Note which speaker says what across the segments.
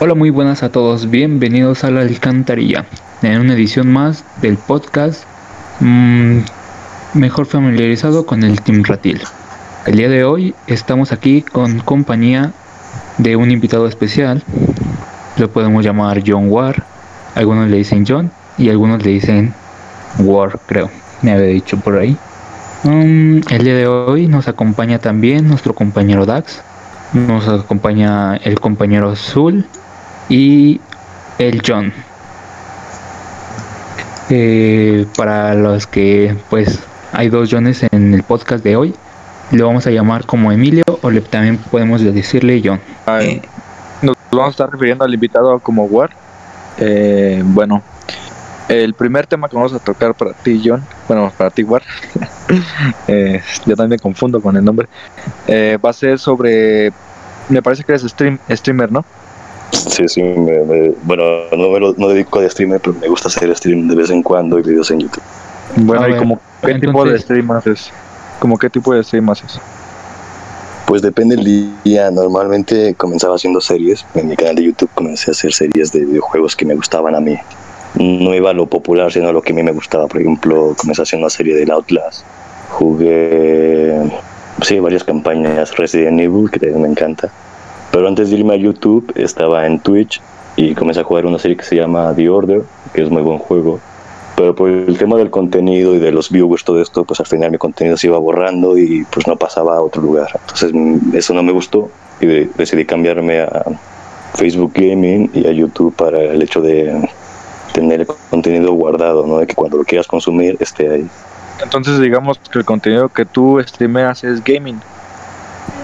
Speaker 1: Hola, muy buenas a todos, bienvenidos a la alcantarilla, en una edición más del podcast mmm, mejor familiarizado con el Team Ratil. El día de hoy estamos aquí con compañía de un invitado especial, lo podemos llamar John War, algunos le dicen John y algunos le dicen War, creo, me había dicho por ahí. Um, el día de hoy nos acompaña también nuestro compañero Dax, nos acompaña el compañero Azul y el John. Eh, para los que pues hay dos Johnes en el podcast de hoy, lo vamos a llamar como Emilio o le, también podemos decirle John.
Speaker 2: Ay, nos vamos a estar refiriendo al invitado como War. Eh, bueno, el primer tema que vamos a tocar para ti, John, bueno, para ti, War, eh, yo también me confundo con el nombre, eh, va a ser sobre, me parece que eres stream, streamer, ¿no?
Speaker 3: Sí, sí, me, me, bueno, no me lo, no dedico a streamer, pero me gusta hacer stream de vez en cuando y videos en YouTube.
Speaker 2: Bueno, ¿y como qué entonces... tipo de stream haces? ¿Como qué tipo de stream haces?
Speaker 3: Pues depende del día. Normalmente comenzaba haciendo series. En mi canal de YouTube comencé a hacer series de videojuegos que me gustaban a mí. No iba a lo popular, sino a lo que a mí me gustaba. Por ejemplo, comencé haciendo una serie del Outlast. Jugué, sí, varias campañas Resident Evil, que me encanta. Pero antes de irme a YouTube, estaba en Twitch y comencé a jugar una serie que se llama The Order, que es muy buen juego. Pero por el tema del contenido y de los viewers, todo esto, pues al final mi contenido se iba borrando y pues no pasaba a otro lugar. Entonces eso no me gustó y de, decidí cambiarme a Facebook Gaming y a YouTube para el hecho de tener el contenido guardado, ¿no? De que cuando lo quieras consumir esté ahí.
Speaker 2: Entonces digamos que el contenido que tú streameas es gaming.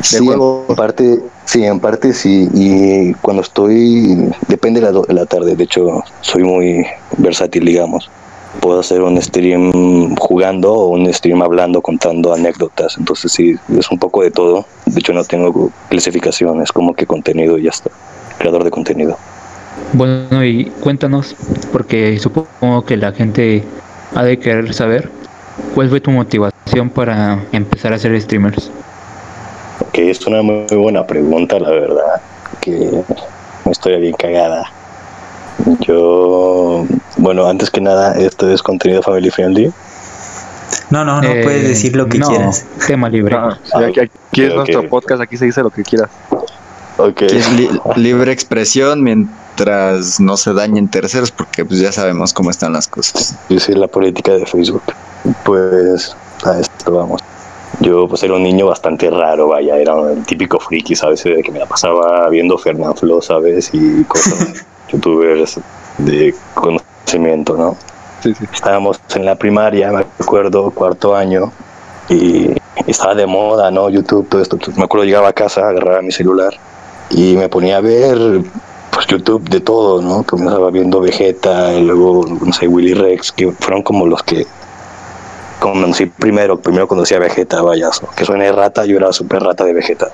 Speaker 3: Sí, en parte, sí, en parte sí. Y cuando estoy, depende de la, de la tarde. De hecho, soy muy versátil, digamos puedo hacer un stream jugando o un stream hablando, contando anécdotas. Entonces sí, es un poco de todo. De hecho no tengo clasificación, es como que contenido y ya está. Creador de contenido.
Speaker 1: Bueno, y cuéntanos, porque supongo que la gente ha de querer saber, ¿cuál fue tu motivación para empezar a ser streamers?
Speaker 3: Es una muy buena pregunta, la verdad, que estoy bien cagada. Yo, bueno, antes que nada, esto es contenido family friendly.
Speaker 4: No, no, no eh, puedes decir lo que
Speaker 1: no,
Speaker 4: quieras.
Speaker 1: Tema libre.
Speaker 2: No, sí, aquí, aquí, es okay. nuestro podcast, aquí se dice lo que quieras.
Speaker 3: Okay.
Speaker 4: Es li libre expresión mientras no se dañen terceros, porque pues ya sabemos cómo están las cosas.
Speaker 3: Sí, sí, la política de Facebook. Pues a esto vamos. Yo pues era un niño bastante raro, vaya, era un típico friki, ¿sabes? De que me la pasaba viendo Fernán Flo, ¿sabes? Y cosas youtubers de conocimiento, ¿no?
Speaker 2: Sí, sí.
Speaker 3: Estábamos en la primaria, me acuerdo, cuarto año, y estaba de moda, ¿no? YouTube, todo esto. Me acuerdo, llegaba a casa, agarraba mi celular y me ponía a ver pues YouTube de todo, ¿no? Comenzaba viendo Vegeta, y luego, no sé, Willy Rex, que fueron como los que conocí primero, primero conocí a Vegeta, vaya, que suena rata, yo era súper rata de Vegeta.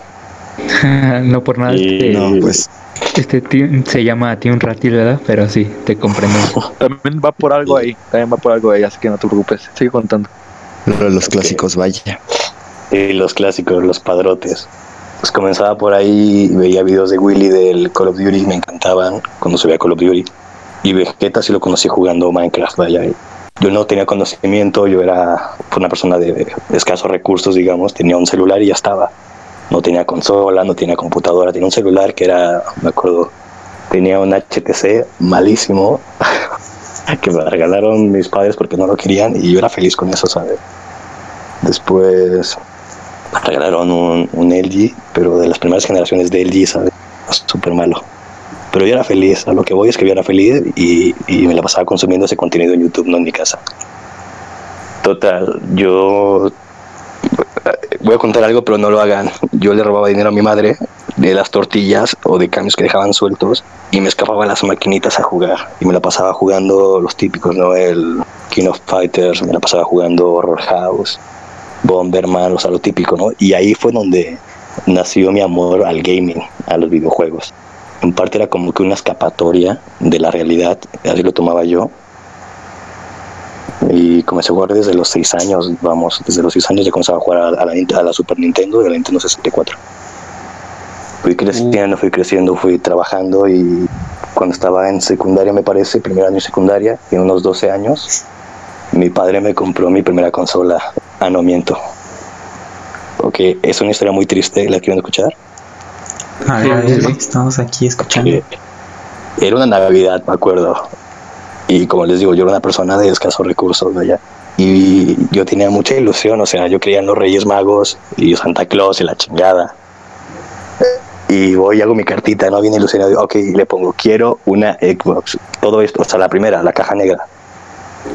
Speaker 1: no por nada.
Speaker 3: Y,
Speaker 1: este,
Speaker 3: no, pues
Speaker 1: este team se llama Team Ratil, ¿verdad? Pero sí, te comprendo.
Speaker 2: También va por algo ahí, también va por algo ahí, así que no te preocupes. Sigue contando.
Speaker 4: Pero los clásicos, okay. vaya.
Speaker 3: Y los clásicos, los padrotes. Pues comenzaba por ahí, veía videos de Willy del Call of Duty, me encantaban cuando se veía Call of Duty. Y Vegeta sí lo conocí jugando Minecraft, vaya. Yo no tenía conocimiento, yo era una persona de escasos recursos, digamos, tenía un celular y ya estaba no tenía consola, no tenía computadora, tenía un celular que era, me acuerdo, tenía un HTC malísimo que me regalaron mis padres porque no lo querían y yo era feliz con eso, ¿sabes? Después me regalaron un, un LG, pero de las primeras generaciones de LG, ¿sabes? Súper malo. Pero yo era feliz, a lo que voy es que yo era feliz y, y me la pasaba consumiendo ese contenido en YouTube, no en mi casa. Total, yo voy a contar algo, pero no lo hagan. Yo le robaba dinero a mi madre de las tortillas o de cambios que dejaban sueltos y me escapaba a las maquinitas a jugar. Y me la pasaba jugando los típicos, ¿no? El King of Fighters, me la pasaba jugando Horror House, Bomberman, o sea, lo típico, ¿no? Y ahí fue donde nació mi amor al gaming, a los videojuegos. En parte era como que una escapatoria de la realidad, así lo tomaba yo, y comencé a jugar desde los 6 años, vamos, desde los 6 años ya comenzaba a jugar a la, Super Nintendo y a la Nintendo 64. Fui creciendo, fui creciendo, fui trabajando y cuando estaba en secundaria, me parece, primer año de secundaria, en unos 12 años, mi padre me compró mi primera consola. Ah, no miento. Ok, es una historia muy triste, ¿la quieren escuchar?
Speaker 5: A ver, a ver, estamos aquí escuchando.
Speaker 3: Eh, Era una Navidad, me acuerdo. Y como les digo, yo era una persona de escasos recursos, ¿verdad? Y yo tenía mucha ilusión, o sea, yo creía en los Reyes Magos y Santa Claus y la chingada. Y voy y hago mi cartita, ¿no? Bien ilusionado. Ok, le pongo, quiero una Xbox. Todo esto, o sea, la primera, la caja negra.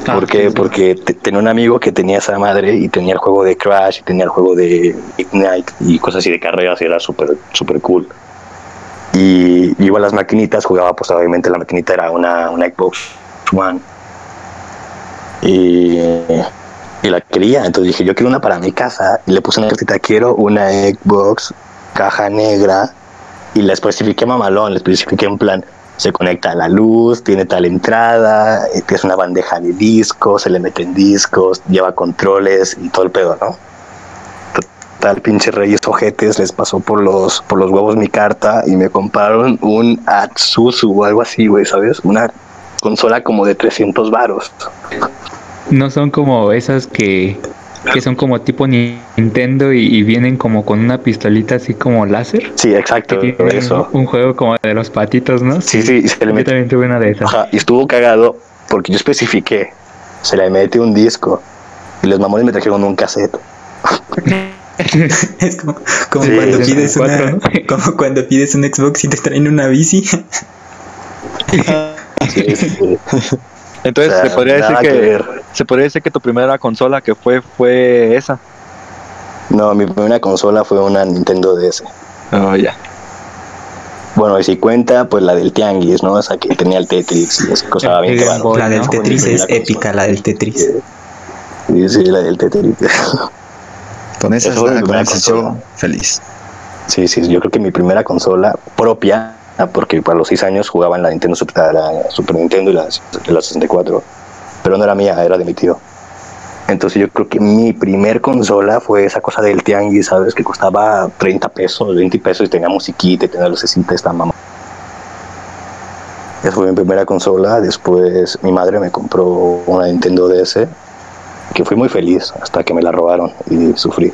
Speaker 1: Ah,
Speaker 3: ¿Por qué? Porque te- tenía un amigo que tenía esa madre y tenía el juego de Crash y tenía el juego de Ignite y cosas así de carreras y era súper, súper cool. Y yo iba a las maquinitas, jugaba, pues obviamente la maquinita era una, una Xbox One. Y, la quería, entonces dije, yo quiero una para mi casa. Y le puse una cartita, quiero una Xbox, caja negra. Y la especifiqué mamalón, le especifiqué en plan, se conecta a la luz, tiene tal entrada, eh, es una bandeja de discos, se le meten discos, lleva controles y todo el pedo, ¿no? Total, pinche reyes ojetes, les pasó por los, por los huevos mi carta y me compraron un Atsusu o algo así, güey, ¿sabes? Una consola como de 300 varos.
Speaker 1: No son como esas que, que son como tipo Nintendo y, y vienen como con una pistolita así como láser.
Speaker 3: Sí, exacto, eso.
Speaker 1: un juego como de los patitos, ¿no?
Speaker 3: Sí, sí, se le
Speaker 1: Yo también tuve una de esas.
Speaker 3: Ajá, y estuvo cagado porque yo especifiqué, se le mete un disco y los mamones me trajeron un cassette.
Speaker 5: Es como, como
Speaker 3: Sí,
Speaker 5: cuando pides
Speaker 1: cuatro,
Speaker 5: una,
Speaker 1: ¿no?
Speaker 5: como cuando pides un Xbox y te traen una bici.
Speaker 3: Sí, sí.
Speaker 2: Entonces
Speaker 3: O sea,
Speaker 2: se podría decir que. Se podría decir que tu primera consola que fue fue esa.
Speaker 3: No, mi primera consola fue una Nintendo DS.
Speaker 2: Oh, ya.
Speaker 3: Bueno, y si cuenta, pues la del Tianguis, ¿no? Esa que tenía el Tetris y esa cosa bien caro.
Speaker 1: Boy,
Speaker 5: La del
Speaker 1: ¿no?
Speaker 5: Tetris es épica, la del Tetris.
Speaker 3: Sí, sí, la del Tetris.
Speaker 4: Con esa, con
Speaker 3: primera
Speaker 4: esa yo
Speaker 3: consola.
Speaker 4: feliz.
Speaker 3: Sí, sí, yo creo que mi primera consola propia, ah, porque para los seis años jugaba en la Nintendo Super, la Super Nintendo y la, la 64, pero no era mía, era de mi tío. Entonces yo creo que mi primer consola fue esa cosa del tianguis, ¿sabes? Que costaba 30 pesos, 20 pesos y tenía musiquita y tenía lucecita, esta mamá. Esa fue mi primera consola. Después mi madre me compró una Nintendo DS, que fui muy feliz hasta que me la robaron y sufrí.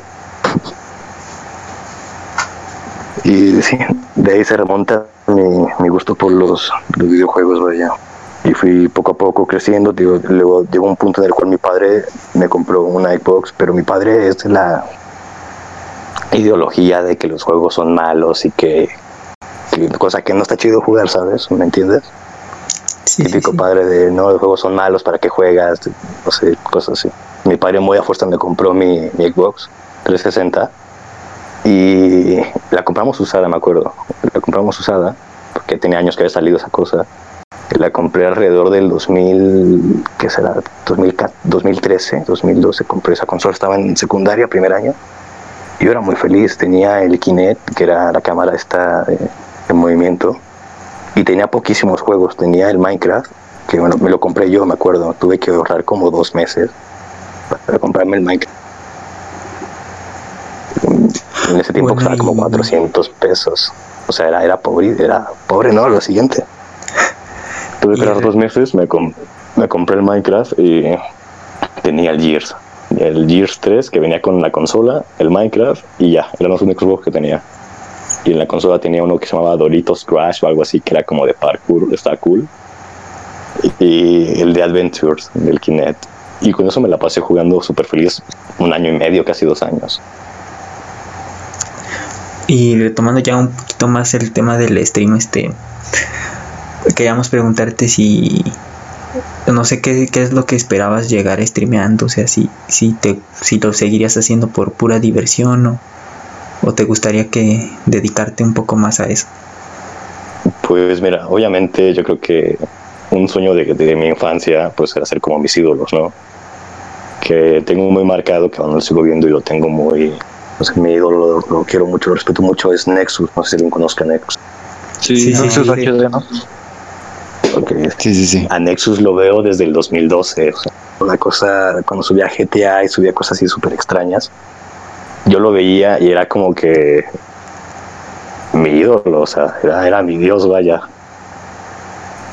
Speaker 3: Y sí, de ahí se remonta mi, gusto por los, los videojuegos, vaya. Y fui poco a poco creciendo, digo, luego llegó un punto en el cual mi padre me compró una Xbox, pero mi padre es la ideología de que los juegos son malos y que, que cosa que no está chido jugar, ¿sabes? ¿Me entiendes?
Speaker 5: Sí, sí,
Speaker 3: Típico
Speaker 5: sí.
Speaker 3: padre de, no, los juegos son malos, ¿para qué juegas? No sé, cosas así. Mi padre muy a fuerza me compró mi, mi Xbox 360 y la compramos usada, me acuerdo. La compramos usada porque tenía años que había salido esa cosa. La compré alrededor del 2000, ¿qué será? 2014, 2013, 2012. Compré esa consola, estaba en secundaria, primer año. Yo era muy feliz. Tenía el Kinect, que era la cámara esta de, de movimiento. Y tenía poquísimos juegos. Tenía el Minecraft, que bueno, me lo compré yo, me acuerdo. Tuve que ahorrar como dos meses para comprarme el Minecraft. En ese tiempo
Speaker 5: Bueno,
Speaker 3: costaba como
Speaker 5: y-
Speaker 3: 400 pesos. O sea, era, era pobre, era pobre, ¿no? Lo siguiente. Tuve que esperar dos meses, me, me compré el Minecraft y tenía el Gears. El Gears 3 que venía con la consola, el Minecraft y ya, eran los únicos juegos que tenía. Y en la consola tenía uno que se llamaba Doritos Crash o algo así, que era como de parkour, estaba cool. Y, y el de Adventures, del Kinect. Y con eso me la pasé jugando súper feliz un año y medio, casi dos años.
Speaker 5: Y retomando ya un poquito más el tema del stream, este queríamos preguntarte si no sé qué, qué es lo que esperabas llegar streameando, o sea, si, si te si lo seguirías haciendo por pura diversión o, o te gustaría que dedicarte un poco más a eso.
Speaker 3: Pues mira, obviamente yo creo que un sueño de, de mi infancia pues era ser como mis ídolos, ¿no? Que tengo muy marcado, que aún lo sigo viendo y lo tengo muy... No sé, mi ídolo lo, lo quiero mucho, lo respeto mucho, es Nexus, no sé si alguien conozca a Nexus.
Speaker 2: Sí,
Speaker 5: Sí, sí, sí.
Speaker 2: HD, ¿no?
Speaker 3: Porque
Speaker 4: Sí, sí, sí.
Speaker 3: a Nexus lo veo desde el 2012, o sea, una cosa, cuando subía GTA y subía cosas así súper extrañas, yo lo veía y era como que mi ídolo, o sea, era, era mi dios, vaya.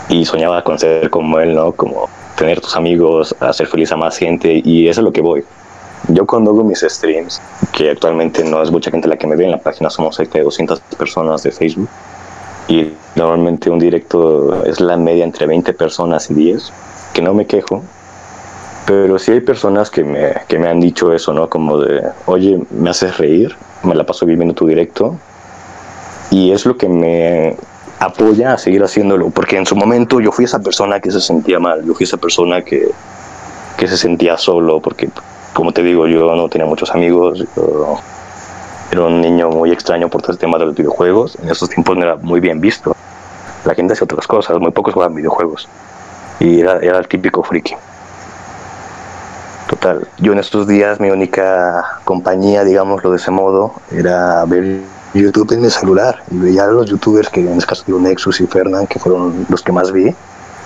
Speaker 3: Y soñaba con ser como él, ¿no? Como tener tus amigos, hacer feliz a más gente, y eso es lo que voy. Yo cuando hago mis streams, que actualmente no es mucha gente la que me ve en la página, somos cerca de 200 personas de Facebook, y normalmente un directo es la media entre 20 personas y 10, que no me quejo, pero sí hay personas que me, que me han dicho eso, ¿no? Como de, oye, me haces reír, me la paso bien viendo tu directo, y es lo que me apoya a seguir haciéndolo, porque en su momento yo fui esa persona que se sentía mal, yo fui esa persona que, que se sentía solo, porque como te digo, yo no tenía muchos amigos, yo era un niño muy extraño por todo el tema de los videojuegos, en esos tiempos no era muy bien visto, la gente hacía otras cosas, muy pocos jugaban videojuegos, y era, era el típico friki. Total, yo en estos días mi única compañía, digámoslo de ese modo, era ver YouTube en mi celular y veía a los youtubers que en este caso digo Nexus y Fernand, que fueron los que más vi,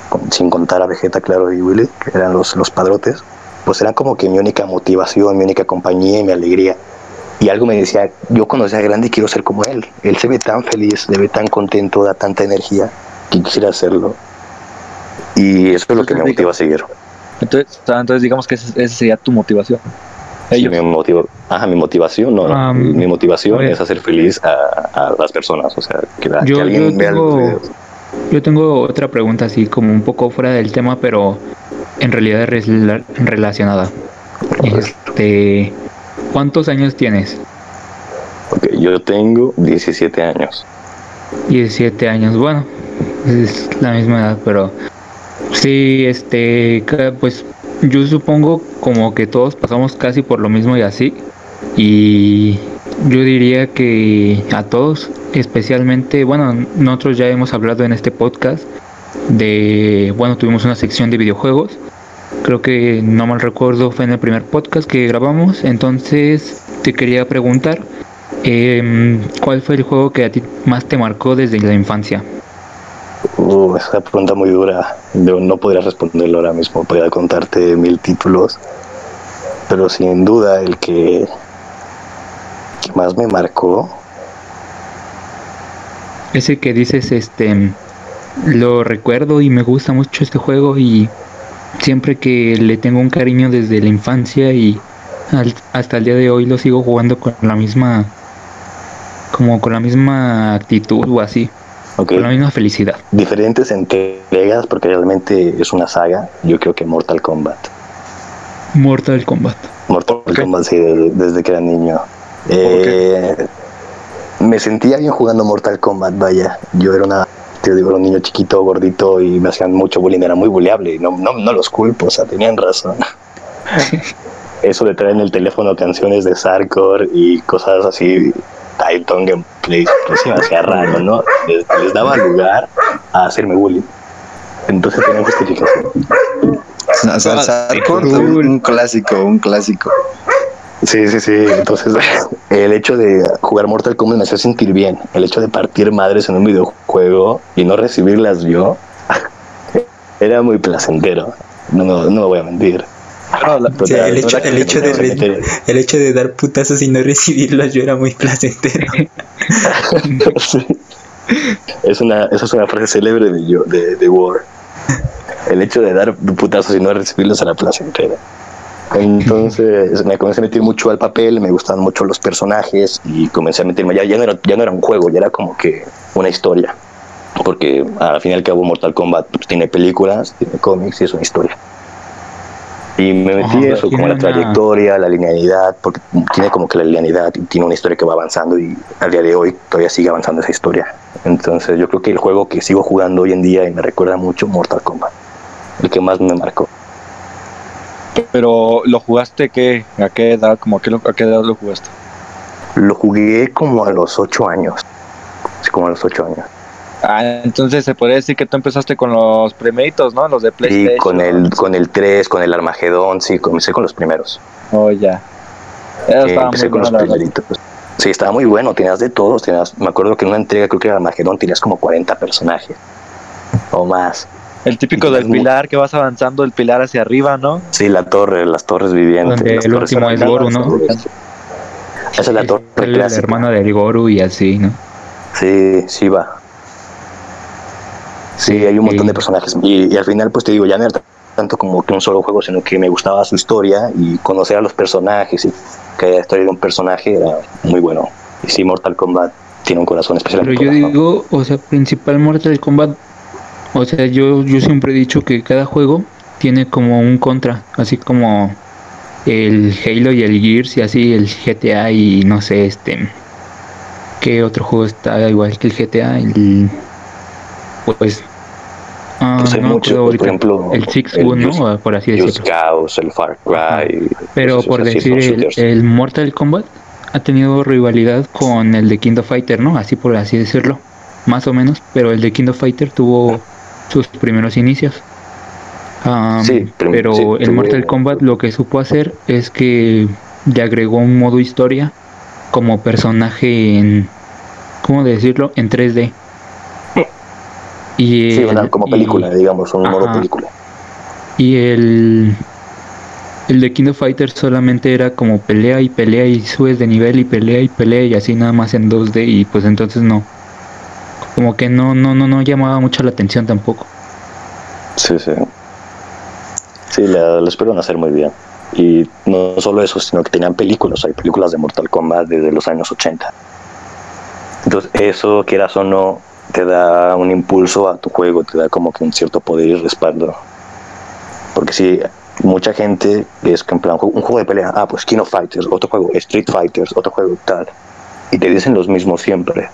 Speaker 3: con- sin contar a Vegeta, claro, y Willy, que eran los, los padrotes, pues eran como que mi única motivación, mi única compañía y mi alegría. Y algo me decía, yo cuando sea grande quiero ser como él. Él se ve tan feliz, se ve tan contento, da tanta energía, que quisiera hacerlo. Y eso es lo que me motiva a seguir.
Speaker 2: Entonces, entonces digamos que esa sería tu motivación.
Speaker 3: Sí, mi, motivo, ajá, mi motivación, no, no.
Speaker 1: Ah,
Speaker 3: mi motivación
Speaker 1: a ver.
Speaker 3: es hacer feliz a, a las personas, o sea, que, la-
Speaker 1: Yo-
Speaker 3: que alguien
Speaker 1: yo
Speaker 3: vea los
Speaker 1: tengo-
Speaker 3: videos.
Speaker 1: Yo tengo otra pregunta así como un poco fuera del tema, pero en realidad es rela- relacionada. Este, ¿cuántos años tienes?
Speaker 3: Ok, yo tengo 17 años.
Speaker 1: 17 años, bueno, es la misma edad, pero sí, este, pues yo supongo como que todos pasamos casi por lo mismo y así. Y yo diría que a todos, especialmente, bueno, nosotros ya hemos hablado en este podcast de, bueno, tuvimos una sección de videojuegos. Creo que no mal recuerdo fue en el primer podcast que grabamos. Entonces te quería preguntar, em, ¿cuál fue el juego que a ti más te marcó desde la infancia?
Speaker 3: Uh, es una pregunta muy dura. Yo no podría responderlo ahora mismo. Podría contarte mil títulos. Pero sin duda el que, que más me marcó.
Speaker 1: Ese que dices, este, lo recuerdo y me gusta mucho este juego y siempre que le tengo un cariño desde la infancia y al- hasta el día de hoy lo sigo jugando con la misma, como con la misma actitud o así, con la misma felicidad.
Speaker 3: diferentes entregas porque realmente es una saga. Yo creo que Mortal Kombat.
Speaker 1: Mortal Kombat.
Speaker 3: Mortal. Kombat sí, de- desde que era niño. Eh, me sentía bien jugando Mortal Kombat, vaya. Yo era una, digo, era un niño chiquito, gordito y me hacían mucho bullying, era muy buleable. y No, no, no los culpo, o sea, tenían razón. Eso de traer en el teléfono canciones de Sarkor y cosas así, Titan Gameplay, pues se me hacía raro, ¿no? Les, les daba lugar a hacerme bullying. Entonces tenían justificación.
Speaker 4: O sea, Sarkor,
Speaker 1: Cool.
Speaker 4: un clásico, un clásico.
Speaker 3: Sí, sí, sí. Entonces, el hecho de jugar Mortal Kombat me hacía sentir bien. El hecho de partir madres en un videojuego y no recibirlas yo era muy placentero. No, no, no me voy a mentir.
Speaker 2: Bueno, la-
Speaker 5: O sea, el hecho,
Speaker 3: Total,
Speaker 5: el hecho de,
Speaker 3: totalmente.
Speaker 5: el hecho de dar putazos y no recibirlos yo era muy placentero.
Speaker 3: Sí. Es una, esa es una frase célebre de, yo, de, de War. El hecho de dar putazos y no recibirlos era placentero. Entonces me comencé a meter mucho al papel, me gustaban mucho los personajes y comencé a meterme. Ya, ya, no, era, ya no era un juego, ya era como que una historia. Porque al fin y al cabo Mortal Kombat pues, tiene películas, tiene cómics y es una historia. Y me metí
Speaker 1: Ajá,
Speaker 3: eso, como la
Speaker 1: una-
Speaker 3: trayectoria, la linealidad, porque tiene como que la linealidad y tiene una historia que va avanzando y al día de hoy todavía sigue avanzando esa historia. Entonces yo creo que el juego que sigo jugando hoy en día y me recuerda mucho Mortal Kombat, el que más me marcó.
Speaker 2: Pero lo jugaste qué? ¿A qué edad? Como a qué, a qué edad lo jugaste?
Speaker 3: Lo jugué como a los ocho años, sí, como a los ocho años.
Speaker 2: Ah, entonces se podría decir que tú empezaste con los primeritos, ¿no? Los de PlayStation.
Speaker 3: Y con el, con el 3, con el Armagedón, sí, comencé con los primeros.
Speaker 2: Oh, ya. Eso
Speaker 3: Sí,
Speaker 2: estaba
Speaker 3: empecé con los primeritos. Sí, estaba muy bueno, tenías de todos, tenías, me acuerdo que en una entrega, creo que era Armagedón, tenías como 40 personajes o más.
Speaker 2: El típico del pilar que vas avanzando el pilar hacia arriba, ¿no?
Speaker 3: Sí, la torre, las torres vivientes.
Speaker 1: Donde
Speaker 3: las
Speaker 1: el
Speaker 3: torres
Speaker 1: último es. Goru, ¿no?
Speaker 3: Esa es la torre
Speaker 1: El
Speaker 3: clásica.
Speaker 1: hermano del Goru y así, ¿no?
Speaker 3: Sí, sí va. Sí, hay un montón de personajes. Y, y al final, pues te digo, ya no era tanto como que un solo juego, sino que me gustaba su historia y conocer a los personajes y que la historia de un personaje era muy bueno. Y sí, Mortal Kombat tiene un corazón especial.
Speaker 1: Pero yo digo, o sea, principal Mortal Kombat, o sea, yo, yo siempre he dicho que cada juego tiene como un contra, así como el Halo y el Gears y así el GTA y no sé, este, ¿qué otro juego está igual que el GTA? El, pues, ah,
Speaker 3: Pues hay
Speaker 1: no
Speaker 3: muchos, pues, por ejemplo,
Speaker 1: el Six
Speaker 3: el Just-
Speaker 1: ¿no? Por así decirlo.
Speaker 3: Cause, el Far Cry.
Speaker 1: Pero por decir, el, el Mortal Kombat ha tenido rivalidad con el de King of Fighter, ¿no? Así por así decirlo, más o menos. Pero el de King of Fighter tuvo sus primeros inicios.
Speaker 3: Sí,
Speaker 1: pero
Speaker 3: sí,
Speaker 1: el Mortal Kombat lo que supo hacer es que le agregó un modo historia como personaje en, ¿cómo decirlo? En 3D. Y
Speaker 3: Sí,
Speaker 1: el-
Speaker 3: una- como
Speaker 1: y-
Speaker 3: película, digamos, un modo película.
Speaker 1: y el, el de King of Fighters solamente era como pelea y pelea y subes de nivel y pelea y pelea y así nada más en 2D y pues entonces no. Como que no, no, no, no llamaba mucho la atención tampoco.
Speaker 3: Sí, sí. Sí, la- lo espero hacer muy bien. Y no solo eso, sino que tenían películas. Hay películas de Mortal Kombat desde los años 80. Entonces, eso, quieras o no, te da un impulso a tu juego, te da como que un cierto poder y respaldo. Porque si mucha gente es que en plan, un juego de pelea, ah, pues King of Fighters, otro juego, Street Fighters, otro juego tal. Y te dicen los mismos siempre.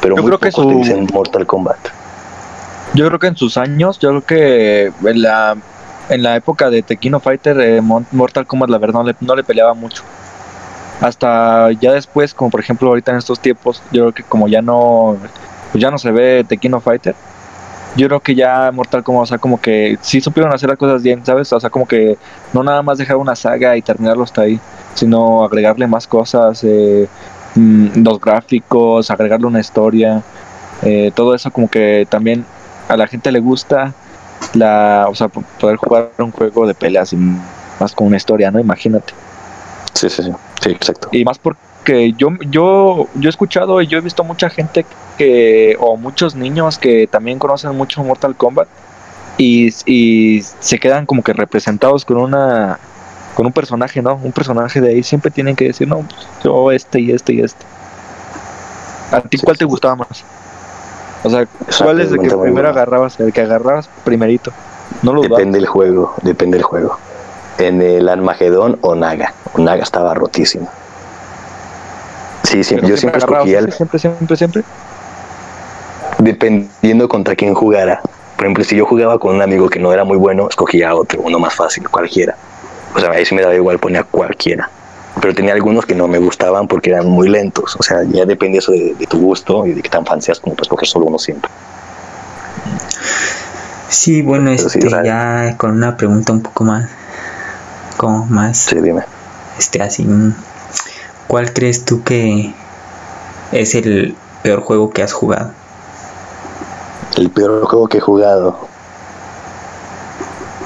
Speaker 3: Pero
Speaker 2: Yo
Speaker 3: muy
Speaker 2: creo que
Speaker 3: pocos te
Speaker 2: su-
Speaker 3: dicen Mortal Kombat.
Speaker 2: Yo creo que en sus años, yo creo que en la, en la época de Tequino Fighter, eh, Mortal Kombat la verdad no le, no le peleaba mucho. Hasta ya después, como por ejemplo ahorita en estos tiempos, yo creo que como ya no, pues ya no se ve Tequino Fighter, yo creo que ya Mortal Kombat, o sea, como que sí supieron hacer las cosas bien, ¿sabes? O sea, como que no nada más dejar una saga y terminarlo hasta ahí, sino agregarle más cosas, eh, mm, los gráficos, agregarle una historia, eh, todo eso como que también a la gente le gusta la, o sea, po- poder jugar un juego de peleas y más con una historia, ¿no? Imagínate.
Speaker 3: Sí, sí, sí. Sí, exacto.
Speaker 2: Y más porque yo, yo, yo he escuchado y yo he visto mucha gente que, o muchos niños que también conocen mucho Mortal Kombat y, y se quedan como que representados con una, con un personaje, ¿no? Un personaje de ahí siempre tienen que decir, no, pues, yo este y este y este. ¿A ti
Speaker 3: Sí,
Speaker 2: cuál te gustaba más? O sea, ¿cuál es el que primero agarrabas? El que agarrabas primerito. No lo.
Speaker 3: Depende del juego, depende del juego. En el Armagedón o Naga. O Naga estaba rotísimo. Sí, sí,
Speaker 2: Pero
Speaker 3: yo siempre escogía el,
Speaker 2: siempre, siempre, siempre.
Speaker 3: dependiendo contra quién jugara. Por ejemplo, si yo jugaba con un amigo que no era muy bueno, escogía otro, uno más fácil, cualquiera. O sea, ahí sí me daba igual, ponía cualquiera. Pero tenía algunos que no me gustaban porque eran muy lentos. O sea, ya depende eso de, de tu gusto y de qué tan fan seas como para escoger solo uno siempre.
Speaker 5: Sí, bueno,
Speaker 3: Pero
Speaker 5: este, ya con una pregunta un poco más, como más,
Speaker 3: Sí, dime.
Speaker 5: este, así, mm, ¿cuál crees tú que es el peor juego que has jugado?
Speaker 3: El peor juego que he jugado.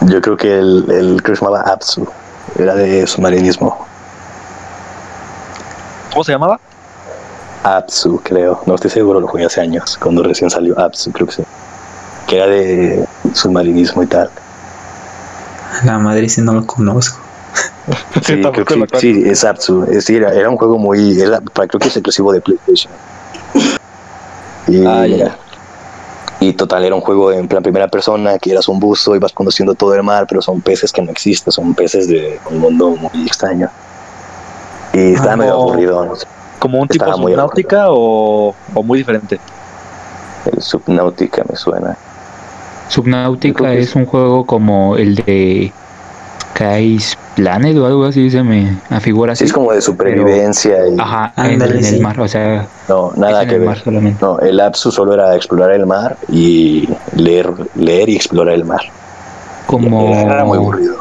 Speaker 3: Yo creo que el, el creo que se llamaba Apsu. Era de submarinismo.
Speaker 2: ¿Cómo se llamaba?
Speaker 3: Apsu, creo. No estoy seguro, lo jugué hace años. Cuando recién salió Apsu, creo que sí. Que era de submarinismo y tal.
Speaker 5: La madre ese no lo conozco.
Speaker 3: Sí, creo
Speaker 2: Tampoco
Speaker 3: que
Speaker 2: lo
Speaker 3: sí, sí, es Apsu. Es, sí, era, era un juego muy. Era, para- creo que es exclusivo de PlayStation. Y,
Speaker 2: Ah, ya.
Speaker 3: Y total, era un juego en plan primera persona, que eras un buzo y vas conociendo todo el mar, pero son peces que no existen, son peces de un mundo muy extraño. Y estaba
Speaker 5: Ah,
Speaker 3: medio
Speaker 2: no.
Speaker 3: aburrido.
Speaker 2: ¿Como un tipo subnáutica o, o muy diferente?
Speaker 3: El Subnautica me suena. Que
Speaker 1: es un juego como el de Sky's Planet o algo así se me afigura
Speaker 3: Sí, es como de supervivencia y
Speaker 1: Ajá, en,
Speaker 5: Ándale,
Speaker 1: en el mar, o sea,
Speaker 3: no, nada que ver.
Speaker 1: solamente.
Speaker 3: No, el Apsu solo era explorar el mar y leer, leer y explorar el mar.
Speaker 1: Como
Speaker 3: Era muy aburrido.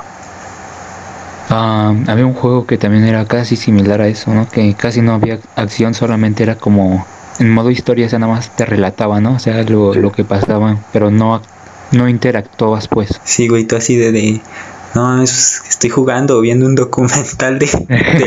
Speaker 1: Ah, había un juego que también era casi similar a eso, ¿no? Que casi no había acción, solamente era como en modo historia, o sea, nada más te relataba, ¿no? O sea, lo,
Speaker 3: Sí.
Speaker 1: lo que pasaba, pero no, no interactuabas, pues.
Speaker 5: Sí, güey, tú así de, de no, es- estoy jugando viendo un documental de,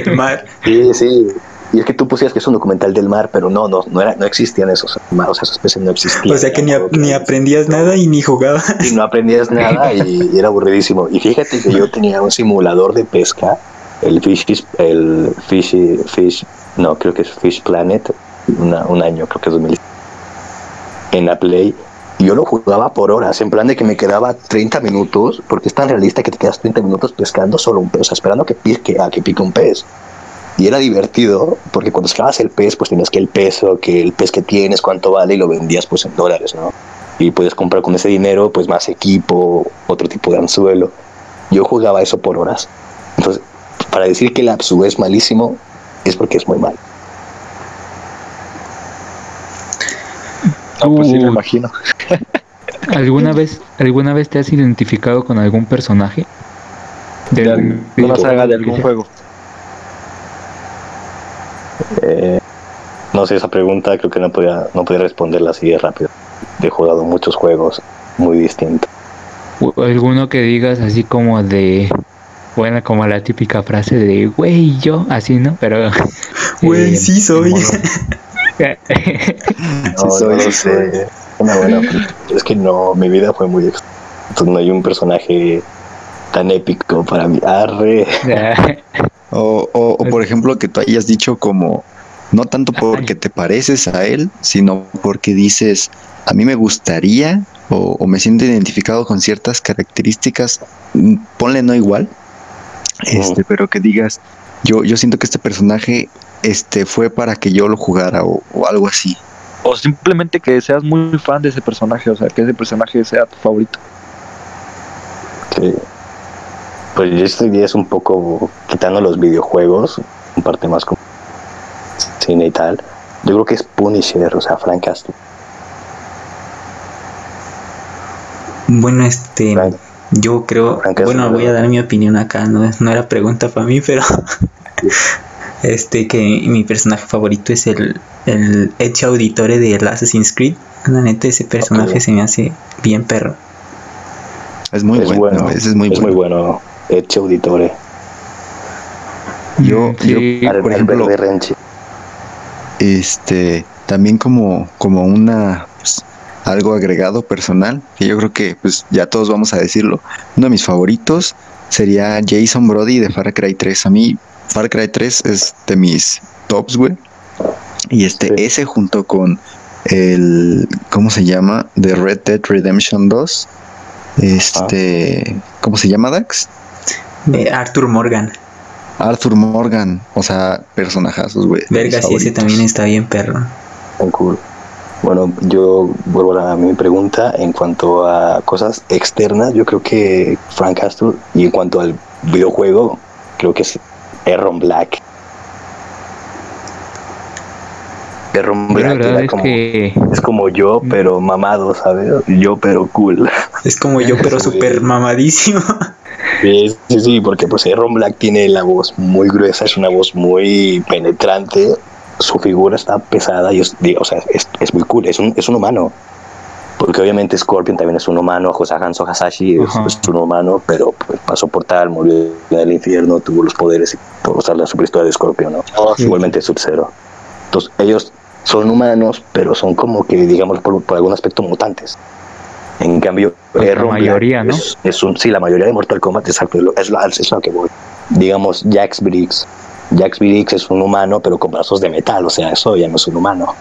Speaker 5: del mar.
Speaker 3: Sí, sí. Y es que tú pusieras que es un documental del mar, pero no, no, no, era, no existían esos animales, o sea, esas especies no existían.
Speaker 5: O sea que ni,
Speaker 3: no
Speaker 5: aprendías nada y ni jugabas.
Speaker 3: y no aprendías nada y, y era aburridísimo. Y fíjate que yo tenía un simulador de pesca, el Fish, el Fish, Fish, no, creo que es Fish Planet, una- un año, creo que es 2000, en la Play. Yo lo jugaba por horas, en plan de que me quedaba 30 minutos, porque es tan realista que te quedas 30 minutos pescando solo un pez, o sea, esperando que pique, a que pique un pez. Y era divertido, porque cuando sacabas el pez, pues tenías que el peso, que el pez que tienes, cuánto vale, y lo vendías pues en dólares, ¿no? y puedes comprar con ese dinero pues más equipo, otro tipo de anzuelo. Yo jugaba eso por horas. Entonces, para decir que el Apsu es malísimo, es porque es muy mal.
Speaker 2: No, pues sí, me imagino.
Speaker 1: ¿Alguna vez, ¿Alguna vez te has identificado con algún personaje?
Speaker 2: De,
Speaker 1: Del
Speaker 2: algún- de una saga de algún juego.
Speaker 3: Eh, no sé, esa pregunta creo que no podía, no podía responderla así de rápido. He jugado muchos juegos muy distintos.
Speaker 1: Alguno que digas así como de bueno como la típica frase de güey yo así no pero
Speaker 5: Güey,
Speaker 1: eh,
Speaker 5: sí soy.
Speaker 3: No,
Speaker 4: soy,
Speaker 3: no sé. Una buena. Es que no, mi vida fue muy no hay un personaje tan épico para mí. Arre.
Speaker 4: O, o, o, por ejemplo, que tú hayas dicho como, no tanto porque te pareces a él, sino porque dices, a mí me gustaría o, o me siento identificado con ciertas características, mm, ponle no igual, este, pero que digas, yo, yo siento que este personaje este, fue para que yo lo jugara o, o algo así.
Speaker 2: O simplemente que seas muy fan de ese personaje, o sea, que ese personaje sea tu favorito.
Speaker 3: Sí. Pues yo este día es un poco quitando los videojuegos, un parte más como cine y tal. Yo creo que es Punisher, o sea, Frank Castle.
Speaker 5: Bueno, este,
Speaker 3: Frank-
Speaker 5: yo creo,
Speaker 3: Frank
Speaker 5: bueno, voy a dar mi opinión acá, no, es- no era pregunta para mí, pero este que mi personaje favorito es el, el Ezio Auditore de Assassin's Creed. La neta, ese personaje se me hace bien perro.
Speaker 4: Es muy
Speaker 3: es
Speaker 4: bueno,
Speaker 3: bueno,
Speaker 4: ese es muy
Speaker 3: es
Speaker 4: bueno.
Speaker 3: muy bueno. Auditore.
Speaker 4: Yo-
Speaker 1: sí,
Speaker 4: yo-
Speaker 3: Al-
Speaker 4: por
Speaker 3: Albert
Speaker 4: ejemplo-
Speaker 3: de Renchi.
Speaker 4: este también como como una pues, algo agregado personal que yo creo que pues ya todos vamos a decirlo uno de mis favoritos sería Jason Brody de Far Cry 3 a mí Far Cry 3 es de mis tops güey y este
Speaker 3: Sí.
Speaker 4: ese junto con el cómo se llama de Red Dead Redemption 2 este cómo se llama Dax
Speaker 5: Arthur Morgan.
Speaker 4: Arthur Morgan o sea personajazos güey
Speaker 5: Verga, sí, ese también está bien perro.
Speaker 3: Tan cool. Bueno, yo vuelvo a mi pregunta en cuanto a cosas externas. Yo creo que Frank Castle y en cuanto al videojuego, creo que es Erron Black. Erron
Speaker 1: la
Speaker 3: Black era
Speaker 1: es
Speaker 3: como,
Speaker 1: que
Speaker 3: es como yo, pero mamado, ¿sabes? Yo, pero cool.
Speaker 5: Es como yo, pero súper mamadísimo.
Speaker 3: Sí, sí, sí, porque pues Aaron Black tiene la voz muy gruesa, es una voz muy penetrante, su figura está pesada y es, digo, o sea, es, es muy cool, es un, es un humano. Porque obviamente Scorpion también es un humano, Hosahan Sohasashi es, es un humano, pero pues, pasó por tal, murió en el infierno, tuvo los poderes y por usar la superhistoria de Scorpion, ¿no?
Speaker 1: Sí.
Speaker 3: Igualmente Sub-Zero. Entonces ellos son humanos, pero son como que, digamos, por, por algún aspecto mutantes. En cambio,
Speaker 1: Pues la mayoría, ¿no?
Speaker 3: Es, es un, sí, la mayoría de Mortal Kombat exacto, es lo, es lo, es lo que voy. Digamos, Jax Briggs. Jax Briggs es un humano, pero con brazos de metal, o sea, eso ya no es un humano.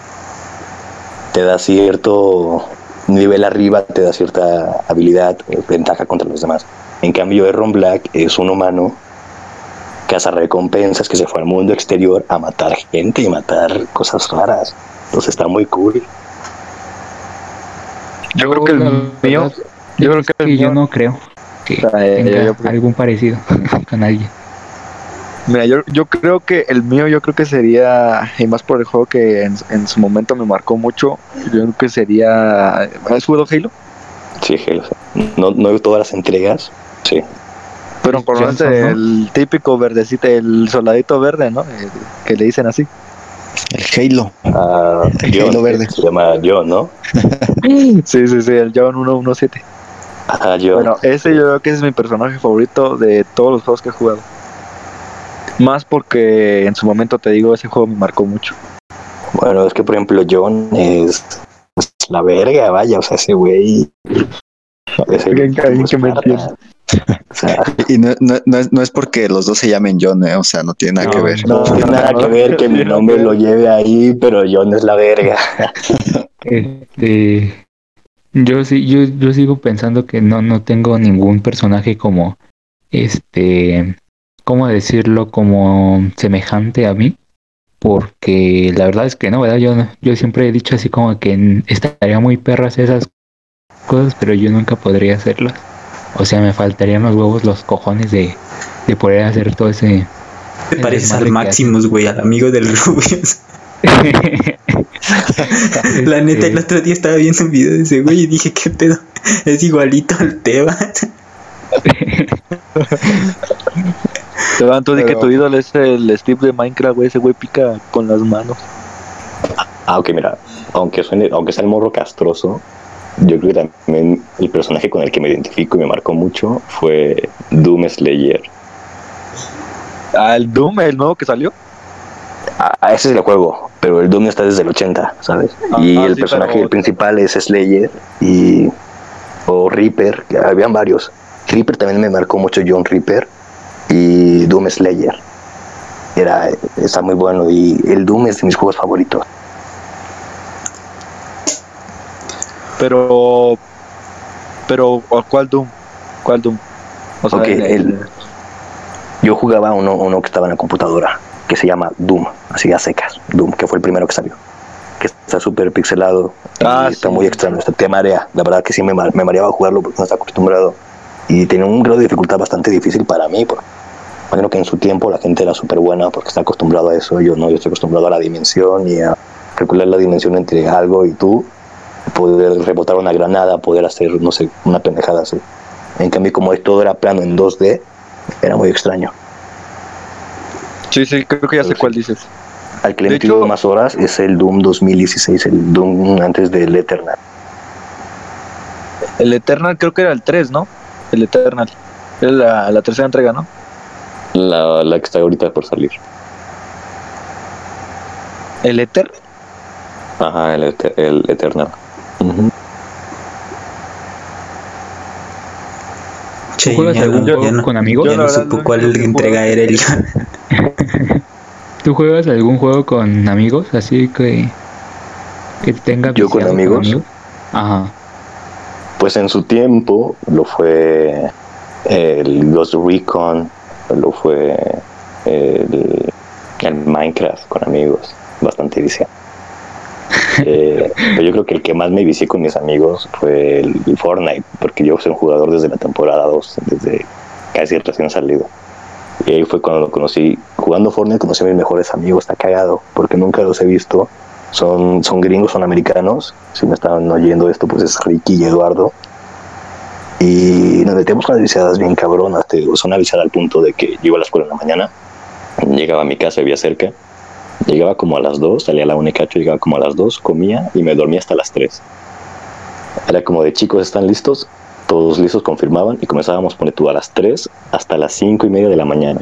Speaker 3: Te da cierto nivel arriba, te da cierta habilidad, eh, ventaja contra los demás. En cambio, Erron Black es un humano caza recompensas que se fue al mundo exterior a matar gente y matar cosas raras. Entonces está muy cool.
Speaker 2: Yo creo que el mío, yo creo que el mío-
Speaker 1: no creo que
Speaker 2: eh,
Speaker 1: tenga algún parecido con alguien.
Speaker 2: Mira, yo, yo creo que el mío, yo creo que sería, y más por el juego que en, en su momento me marcó mucho, yo creo que sería. ¿Has jugado Halo?
Speaker 3: Sí, Halo. No, no todas las entregas. Sí.
Speaker 2: Pero
Speaker 1: Johnson,
Speaker 2: este,
Speaker 1: ¿no?
Speaker 2: el típico verdecito, el soldadito verde, ¿no? El que le dicen así.
Speaker 4: el Halo
Speaker 3: Ah,
Speaker 4: El
Speaker 3: John,
Speaker 4: Halo verde.
Speaker 3: Se llama John, ¿no?
Speaker 2: Sí, sí, sí, el John 117.
Speaker 3: Ajá, John.
Speaker 2: Bueno, ese yo creo que ese es mi personaje favorito de todos los juegos que he jugado. Más porque en su momento te digo, ese juego me marcó mucho.
Speaker 3: Bueno, es que por ejemplo John es, es la verga, vaya, o sea, ese güey. ese
Speaker 2: que- que me.
Speaker 3: O sea,
Speaker 4: Y no, no, no es, no es porque los dos se llamen John, ¿eh? o sea, no tiene nada que
Speaker 1: No,
Speaker 4: ver.
Speaker 3: no tiene nada que ver que mi nombre lo lleve ahí, pero John es la verga.
Speaker 1: Este, yo sí, yo, yo sigo pensando que no, no tengo ningún personaje como, este, ¿cómo decirlo? Como semejante a mí, porque la verdad es que no, ¿verdad? Yo, yo siempre he dicho así como que estaría muy perras esas cosas, pero yo nunca podría hacerlas. O sea, me faltarían los huevos, los cojones de, de poder hacer todo ese...
Speaker 5: Te pareces al Maximus, güey, al amigo del Rubius. La neta, el
Speaker 1: Este,
Speaker 5: otro día estaba viendo un video de ese güey y dije, ¿qué pedo? Es igualito al Tebas.
Speaker 2: Te van tú que tu ídolo es el Steve de Minecraft, güey. Ese güey pica con las manos.
Speaker 3: Ah, ok, mira, aunque suene, aunque sea el morro castroso, yo creo que también el personaje con el que me identifico y me marcó mucho fue Doom Slayer.
Speaker 2: Ah, el Doom, el nuevo que salió.
Speaker 3: Ah, ese es el juego, pero el Doom está desde el 80, ¿sabes?
Speaker 2: Ah,
Speaker 3: y
Speaker 2: ah,
Speaker 3: el
Speaker 2: sí,
Speaker 3: personaje
Speaker 2: pero-
Speaker 3: principal es Slayer y o Reaper, que habían varios. Reaper también me marcó mucho John Reaper y Doom Slayer. Era, está muy bueno y el Doom es de mis juegos favoritos.
Speaker 2: Pero. Pero, ¿a ¿cuál Doom? ¿Cuál Doom? O
Speaker 3: Ok,
Speaker 2: el-
Speaker 3: el- Yo jugaba uno, uno que estaba en la computadora, que se llama Doom, así a secas, Doom, que fue el primero que salió. Que está súper pixelado, y
Speaker 2: Ah,
Speaker 3: está
Speaker 2: sí.
Speaker 3: muy extraño, está- te marea. La verdad que sí me, me mareaba jugarlo porque no estaba acostumbrado. Y tenía un grado de dificultad bastante difícil para mí. Porque imagino que en su tiempo la gente era súper buena porque está acostumbrado a eso. Yo no, yo estoy acostumbrado a la dimensión y a calcular la dimensión entre algo y tú. Poder rebotar una granada, poder hacer, no sé, una pendejada así. En cambio, como todo era plano en 2D, era muy extraño.
Speaker 2: Sí, sí, creo que ya sé cuál dices.
Speaker 3: Al que le metido más horas es el Doom 2016, el Doom antes del Eternal.
Speaker 2: El Eternal creo que era el 3, ¿no? El Eternal. Es la, la tercera entrega, ¿no?
Speaker 3: La, la que está ahorita por salir.
Speaker 2: El Eternal.
Speaker 3: Ajá, el, Eter- el Eternal.
Speaker 5: Che,
Speaker 1: juegas
Speaker 5: ya
Speaker 1: algún juego
Speaker 5: no-
Speaker 1: con amigos?
Speaker 2: Yo
Speaker 5: Ya no supo
Speaker 2: no-
Speaker 5: cuál
Speaker 2: no
Speaker 5: entrega era el
Speaker 1: ¿Tú juegas algún juego con amigos? Así que... Que tenga
Speaker 3: ¿Yo con
Speaker 1: viciado
Speaker 3: amigos?
Speaker 1: Ajá.
Speaker 3: Pues en su tiempo lo fue el Ghost Recon, lo fue el, el Minecraft con amigos, bastante viciado. Eh, pero yo creo que el que más me vicié con mis amigos fue el, el Fortnite, porque yo soy un jugador desde la temporada 2, desde casi recién salido. Y ahí fue cuando lo conocí. Jugando Fortnite conocí a mis mejores amigos, está cagado, porque nunca los he visto. Son, son gringos, son americanos. Si me están oyendo esto, pues es Ricky y Eduardo. Y nos metíamos con las viciadas bien cabronas. Te digo, son una viciada al punto de que yo iba a la escuela en la mañana, llegaba a mi casa, vivía cerca. Llegaba como a las 2, salía a la 1 y cacho, llegaba como a las 2, comía y me dormía hasta las 3. Era como de chicos, ¿están listos? Todos listos confirmaban y comenzábamos, pone tú, a las 3 hasta las 5 y media de la mañana.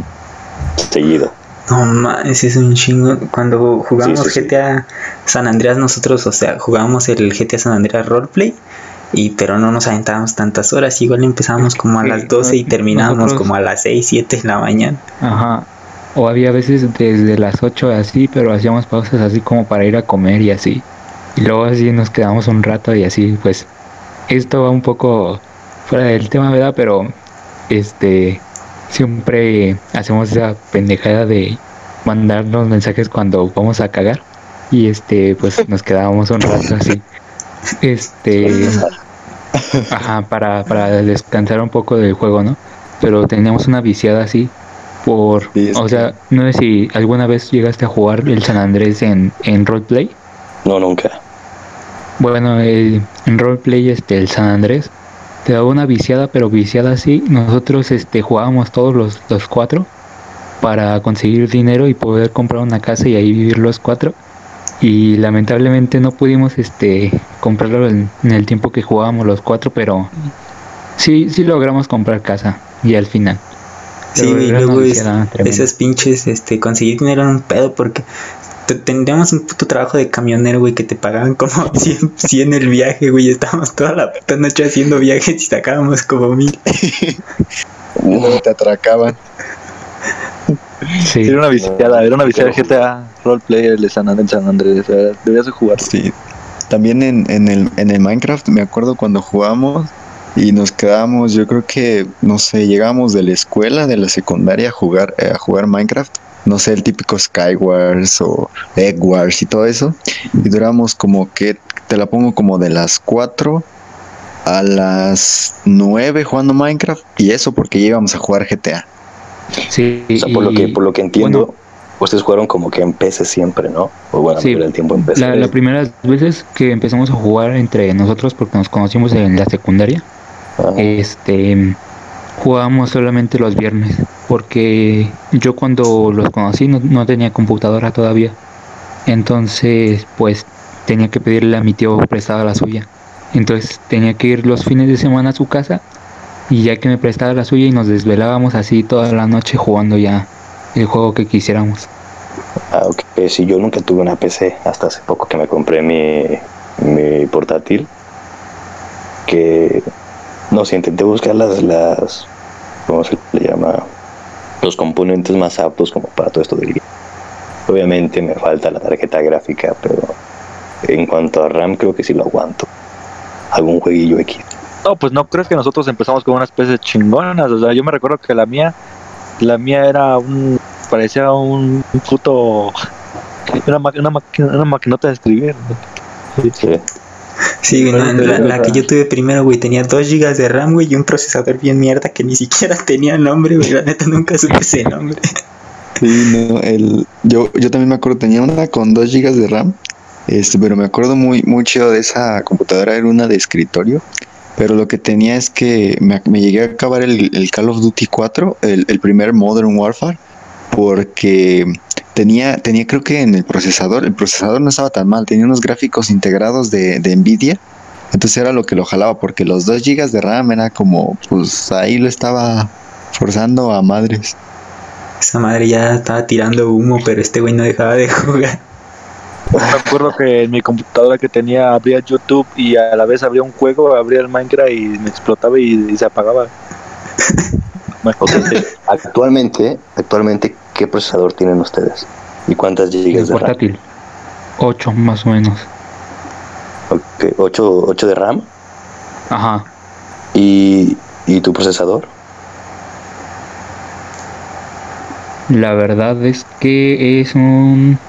Speaker 3: Seguido.
Speaker 5: No mames, es un chingo. Cuando jugamos
Speaker 3: Sí, sí, sí.
Speaker 5: GTA San Andreas, nosotros, o sea, jugábamos el GTA San Andreas Roleplay. Y, pero no nos aventábamos tantas horas, igual empezábamos como a las 12 y terminábamos
Speaker 1: nosotros-
Speaker 5: como a las 6, 7 de la mañana.
Speaker 1: Ajá. O había veces desde las 8 así, pero hacíamos pausas así como para ir a comer y así. Y luego así nos quedamos un rato y así, pues esto va un poco fuera del tema, ¿verdad? Pero este siempre hacemos esa pendejada de mandarnos mensajes cuando vamos a cagar. Y este, pues nos quedábamos un rato así. Este, ajá, para, para descansar un poco del juego, ¿no? Pero teníamos una viciada así por, o sea, no sé si alguna vez llegaste a jugar el San Andrés en, en roleplay.
Speaker 3: No, nunca.
Speaker 1: Bueno, el, en roleplay este, el San Andrés te daba una viciada, pero viciada así. Nosotros este, jugábamos todos los, los cuatro para conseguir dinero y poder comprar una casa y ahí vivir los cuatro. Y lamentablemente no pudimos este, comprarlo en, en el tiempo que jugábamos los cuatro, pero sí, sí logramos comprar casa y al final.
Speaker 5: Sí, y luego es- esas pinches, este, conseguir dinero era un pedo porque te- tendríamos un puto trabajo de camionero, güey, que te pagaban como 100, 100 el viaje, güey. Estábamos toda la puta noche haciendo viajes y sacábamos como mil.
Speaker 4: Te atracaban.
Speaker 1: Sí.
Speaker 2: Era una viciada, era una viciada GTA roleplay de San Andrés, San Andrés. O sea, debías de jugar.
Speaker 4: Sí. También en, en, el, en el Minecraft me acuerdo cuando jugábamos y nos quedábamos, yo creo que, no sé, llegábamos de la escuela, de la secundaria a jugar, eh, a jugar Minecraft. No sé, el típico Skywars o Egg Wars y todo eso. Y duramos como que, te la pongo como de las 4 a las 9 jugando Minecraft. Y eso porque íbamos a jugar GTA.
Speaker 1: Sí,
Speaker 3: O sea, por lo que, por lo que entiendo,
Speaker 1: bueno,
Speaker 3: ustedes jugaron como que en PC siempre, ¿no? O bueno,
Speaker 1: Sí.
Speaker 3: el tiempo en PC.
Speaker 1: la, la primera veces que empezamos a jugar entre nosotros, porque nos conocimos en la secundaria,
Speaker 3: Ajá.
Speaker 1: este jugábamos solamente los viernes porque yo cuando los conocí no, no tenía computadora todavía entonces pues tenía que pedirle a mi tío prestada la suya entonces tenía que ir los fines de semana a su casa y ya que me prestaba la suya y nos desvelábamos así toda la noche jugando ya el juego que quisiéramos
Speaker 3: Ah, ok. Sí, yo nunca tuve una PC hasta hace poco que me compré mi, mi portátil. Que no sé, intenté buscar las, las, ¿cómo se le llama? Los componentes más aptos como para todo esto del. Obviamente me falta la tarjeta gráfica, pero en cuanto a RAM creo que sí lo aguanto. Algún jueguillo X.
Speaker 2: No, pues no crees que nosotros empezamos con unas especies chingonas. O sea, yo me recuerdo que la mía, la mía era un, parecía un puto, una, ma- una, máquina- una maquinota de escribir.
Speaker 3: Sí.
Speaker 5: Sí, no, la, la que yo tuve primero, güey, tenía 2 GB de RAM, güey, y un procesador bien mierda que ni siquiera tenía nombre, güey. La neta nunca supe ese nombre.
Speaker 4: Sí, no, el, yo, yo también me acuerdo, tenía una con 2 GB de RAM, este, pero me acuerdo muy, muy chido de esa computadora, era una de escritorio, pero lo que tenía es que me, llegué a acabar el, Call of Duty 4, el, el primer Modern Warfare, porque tenía, tenía creo que en el procesador, el procesador no estaba tan mal, tenía unos gráficos integrados de, de Nvidia, entonces era lo que lo jalaba, porque los 2 GB de RAM era como, pues ahí lo estaba forzando a madres.
Speaker 5: Esa madre ya estaba tirando humo, pero este güey no dejaba de jugar.
Speaker 2: Me acuerdo que en mi computadora que tenía abría YouTube y a la vez abría un juego, abría el Minecraft y me explotaba y, y se apagaba.
Speaker 3: Actualmente, actualmente, ¿qué procesador tienen ustedes? ¿Y cuántas gigas de RAM?
Speaker 1: portátil 8 más o menos
Speaker 3: Ok, 8, 8 de RAM.
Speaker 1: ajá
Speaker 3: ¿Y, ¿Y tu procesador?
Speaker 1: La verdad es que es un...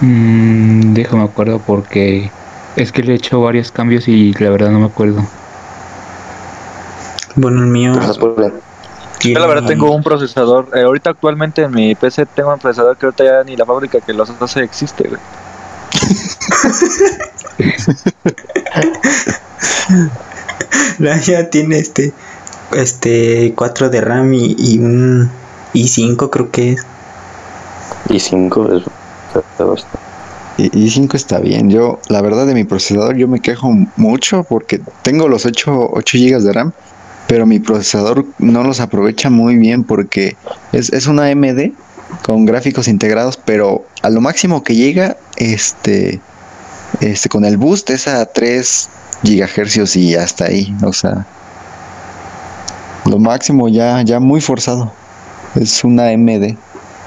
Speaker 1: Mm, déjame acuerdo porque es que le he hecho varios cambios y la verdad no me acuerdo.
Speaker 5: Bueno, el mío.
Speaker 3: ¿Tú estás por el-
Speaker 2: Yo la verdad tengo un procesador, eh, ahorita actualmente en mi PC tengo un procesador que ahorita ya ni la fábrica que los hace existe, güey.
Speaker 5: La mía tiene este. Este. 4 de RAM y, y un. i5 creo que es.
Speaker 3: Y 5 es...
Speaker 4: Y, y 5 está bien. Yo, la verdad, de mi procesador, yo me quejo mucho porque tengo los 8, 8 GB de RAM, pero mi procesador no los aprovecha muy bien porque es, es una AMD con gráficos integrados, pero a lo máximo que llega, este, este, con el boost es a 3 gigahercios y hasta ahí. O sea, lo máximo ya, ya muy forzado. Es una AMD.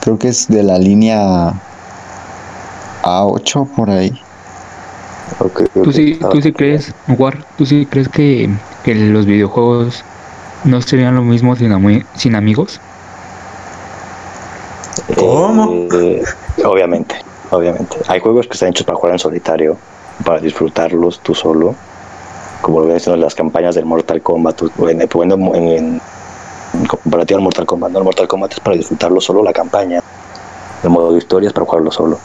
Speaker 4: Creo que es de la línea A8 por ahí.
Speaker 1: ¿Tú sí,
Speaker 3: estaba-
Speaker 1: tú sí crees, War, tú sí crees que, que los videojuegos no serían lo mismo sin, ami- sin amigos?
Speaker 5: ¿Cómo?
Speaker 3: Eh, obviamente, obviamente. Hay juegos que están hechos para jugar en solitario, para disfrutarlos tú solo. Como lo ven haciendo las campañas del Mortal Kombat, en, en, en, en comparativa al Mortal Kombat. No, el Mortal Kombat es para disfrutarlo solo la campaña. El modo de historia es para jugarlo solo.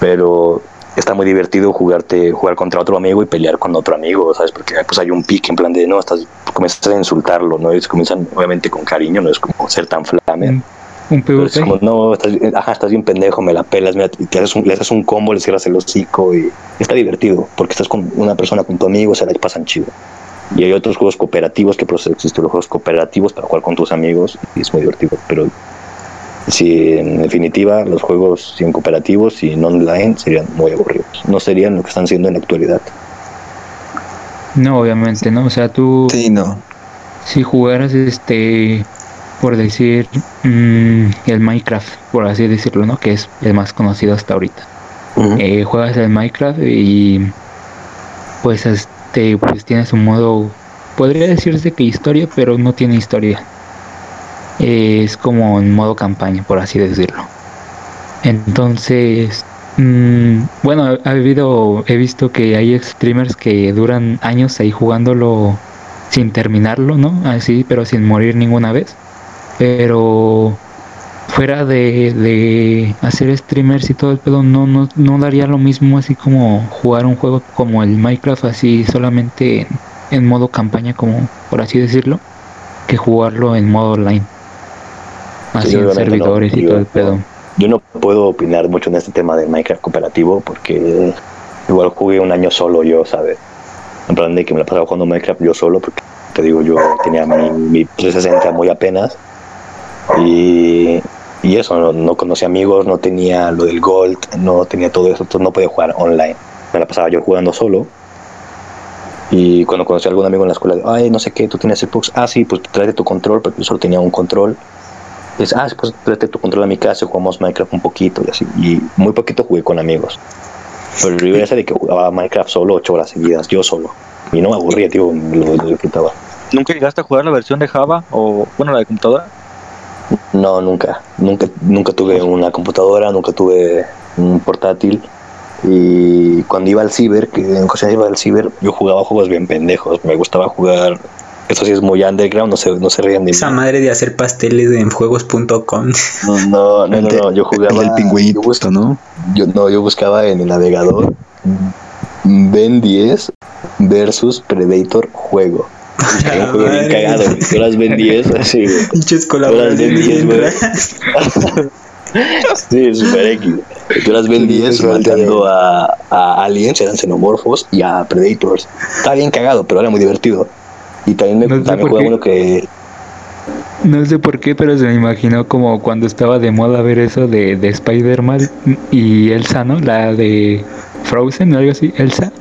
Speaker 3: Pero está muy divertido jugarte, jugar contra otro amigo y pelear con otro amigo, ¿sabes? Porque pues hay un pique en plan de, no, estás, comienzas a insultarlo, ¿no? Y comienzan obviamente con cariño, no es como ser tan flamer.
Speaker 1: Un,
Speaker 3: es como, no, estás, ajá, estás bien pendejo, me la pelas, mira, te haces un, le haces un combo, le cierras el hocico y está divertido, porque estás con una persona, con tu amigo, se la pasan chido. Y hay otros juegos cooperativos que pues, existen los juegos cooperativos para jugar con tus amigos y es muy divertido. Pero si en definitiva los juegos sin cooperativos y no online serían muy aburridos. No serían lo que están siendo en la actualidad.
Speaker 1: No, obviamente, ¿no? O sea, tú
Speaker 4: Sí, no.
Speaker 1: si jugaras este por decir mm, el Minecraft, por así decirlo, ¿no? Que es el más conocido hasta ahorita. Eh, juegas el Minecraft y pues este pues tienes un modo podría decirse que historia, pero no tiene historia. Es como en modo campaña, por así decirlo. Entonces, mm, bueno, ha habido, he visto que hay streamers que duran años ahí jugándolo sin terminarlo, ¿no? Así, pero sin morir ninguna vez. Pero fuera de, de hacer streamers y todo el pedo, no, no, no daría lo mismo así como jugar un juego como el Minecraft así solamente en, en modo campaña, como por así decirlo, que jugarlo en modo online. Así en
Speaker 3: obviamente no.
Speaker 1: servidores y
Speaker 3: Yo-
Speaker 1: todo el pedo.
Speaker 3: Yo no puedo opinar mucho en este tema de Minecraft cooperativo porque igual jugué un año solo yo, ¿sabes? En plan de que me la pasaba jugando Minecraft yo solo porque te digo, yo tenía mi, mi 360 muy apenas y, y eso, no, no conocía amigos, no tenía lo del Gold, no tenía todo eso, entonces no podía jugar online. Me la pasaba yo jugando solo y cuando conocí a algún amigo en la escuela, ay, no sé qué, tú tienes Xbox, ah, sí, pues tráete tu control, porque yo solo tenía un control. Dice, ah, pues tráete tu control a mi casa, y jugamos Minecraft un poquito y así. Y muy poquito jugué con amigos. Pero el ese de que jugaba Minecraft solo ocho horas seguidas, yo solo. Y no me aburría, tío, lo, lo disfrutaba.
Speaker 2: ¿Nunca llegaste a jugar la versión de Java o, bueno, la de computadora?
Speaker 3: No, nunca. Nunca, nunca tuve una computadora, nunca tuve un portátil. Y cuando iba al ciber, que en ocasiones iba al ciber, yo jugaba juegos bien pendejos. Me gustaba jugar. Esto sí es muy underground, no se, no se rían de
Speaker 5: Esa
Speaker 3: mí.
Speaker 5: madre de hacer pasteles en juegos.com.
Speaker 3: No, no, no, no, no, yo jugaba.
Speaker 4: El pingüinito,
Speaker 3: yo
Speaker 4: ¿no?
Speaker 3: Yo, no, yo buscaba en el navegador Ben 10 versus Predator juego. Era un juego bien
Speaker 5: Madre.
Speaker 3: cagado. Tú las Ben 10, así.
Speaker 5: Pinches colaboraciones bien raras.
Speaker 3: Sí, super X. Tú las Ben 10 matando a, a aliens, eran xenomorfos, y a Predators. Estaba bien cagado, pero era muy divertido. Y también me
Speaker 1: No sé
Speaker 3: también
Speaker 1: qué.
Speaker 3: uno que.
Speaker 1: No sé por qué, pero se me imaginó como cuando estaba de moda ver eso de, de Spider-Man y Elsa, ¿no? La de Frozen o algo así, Elsa.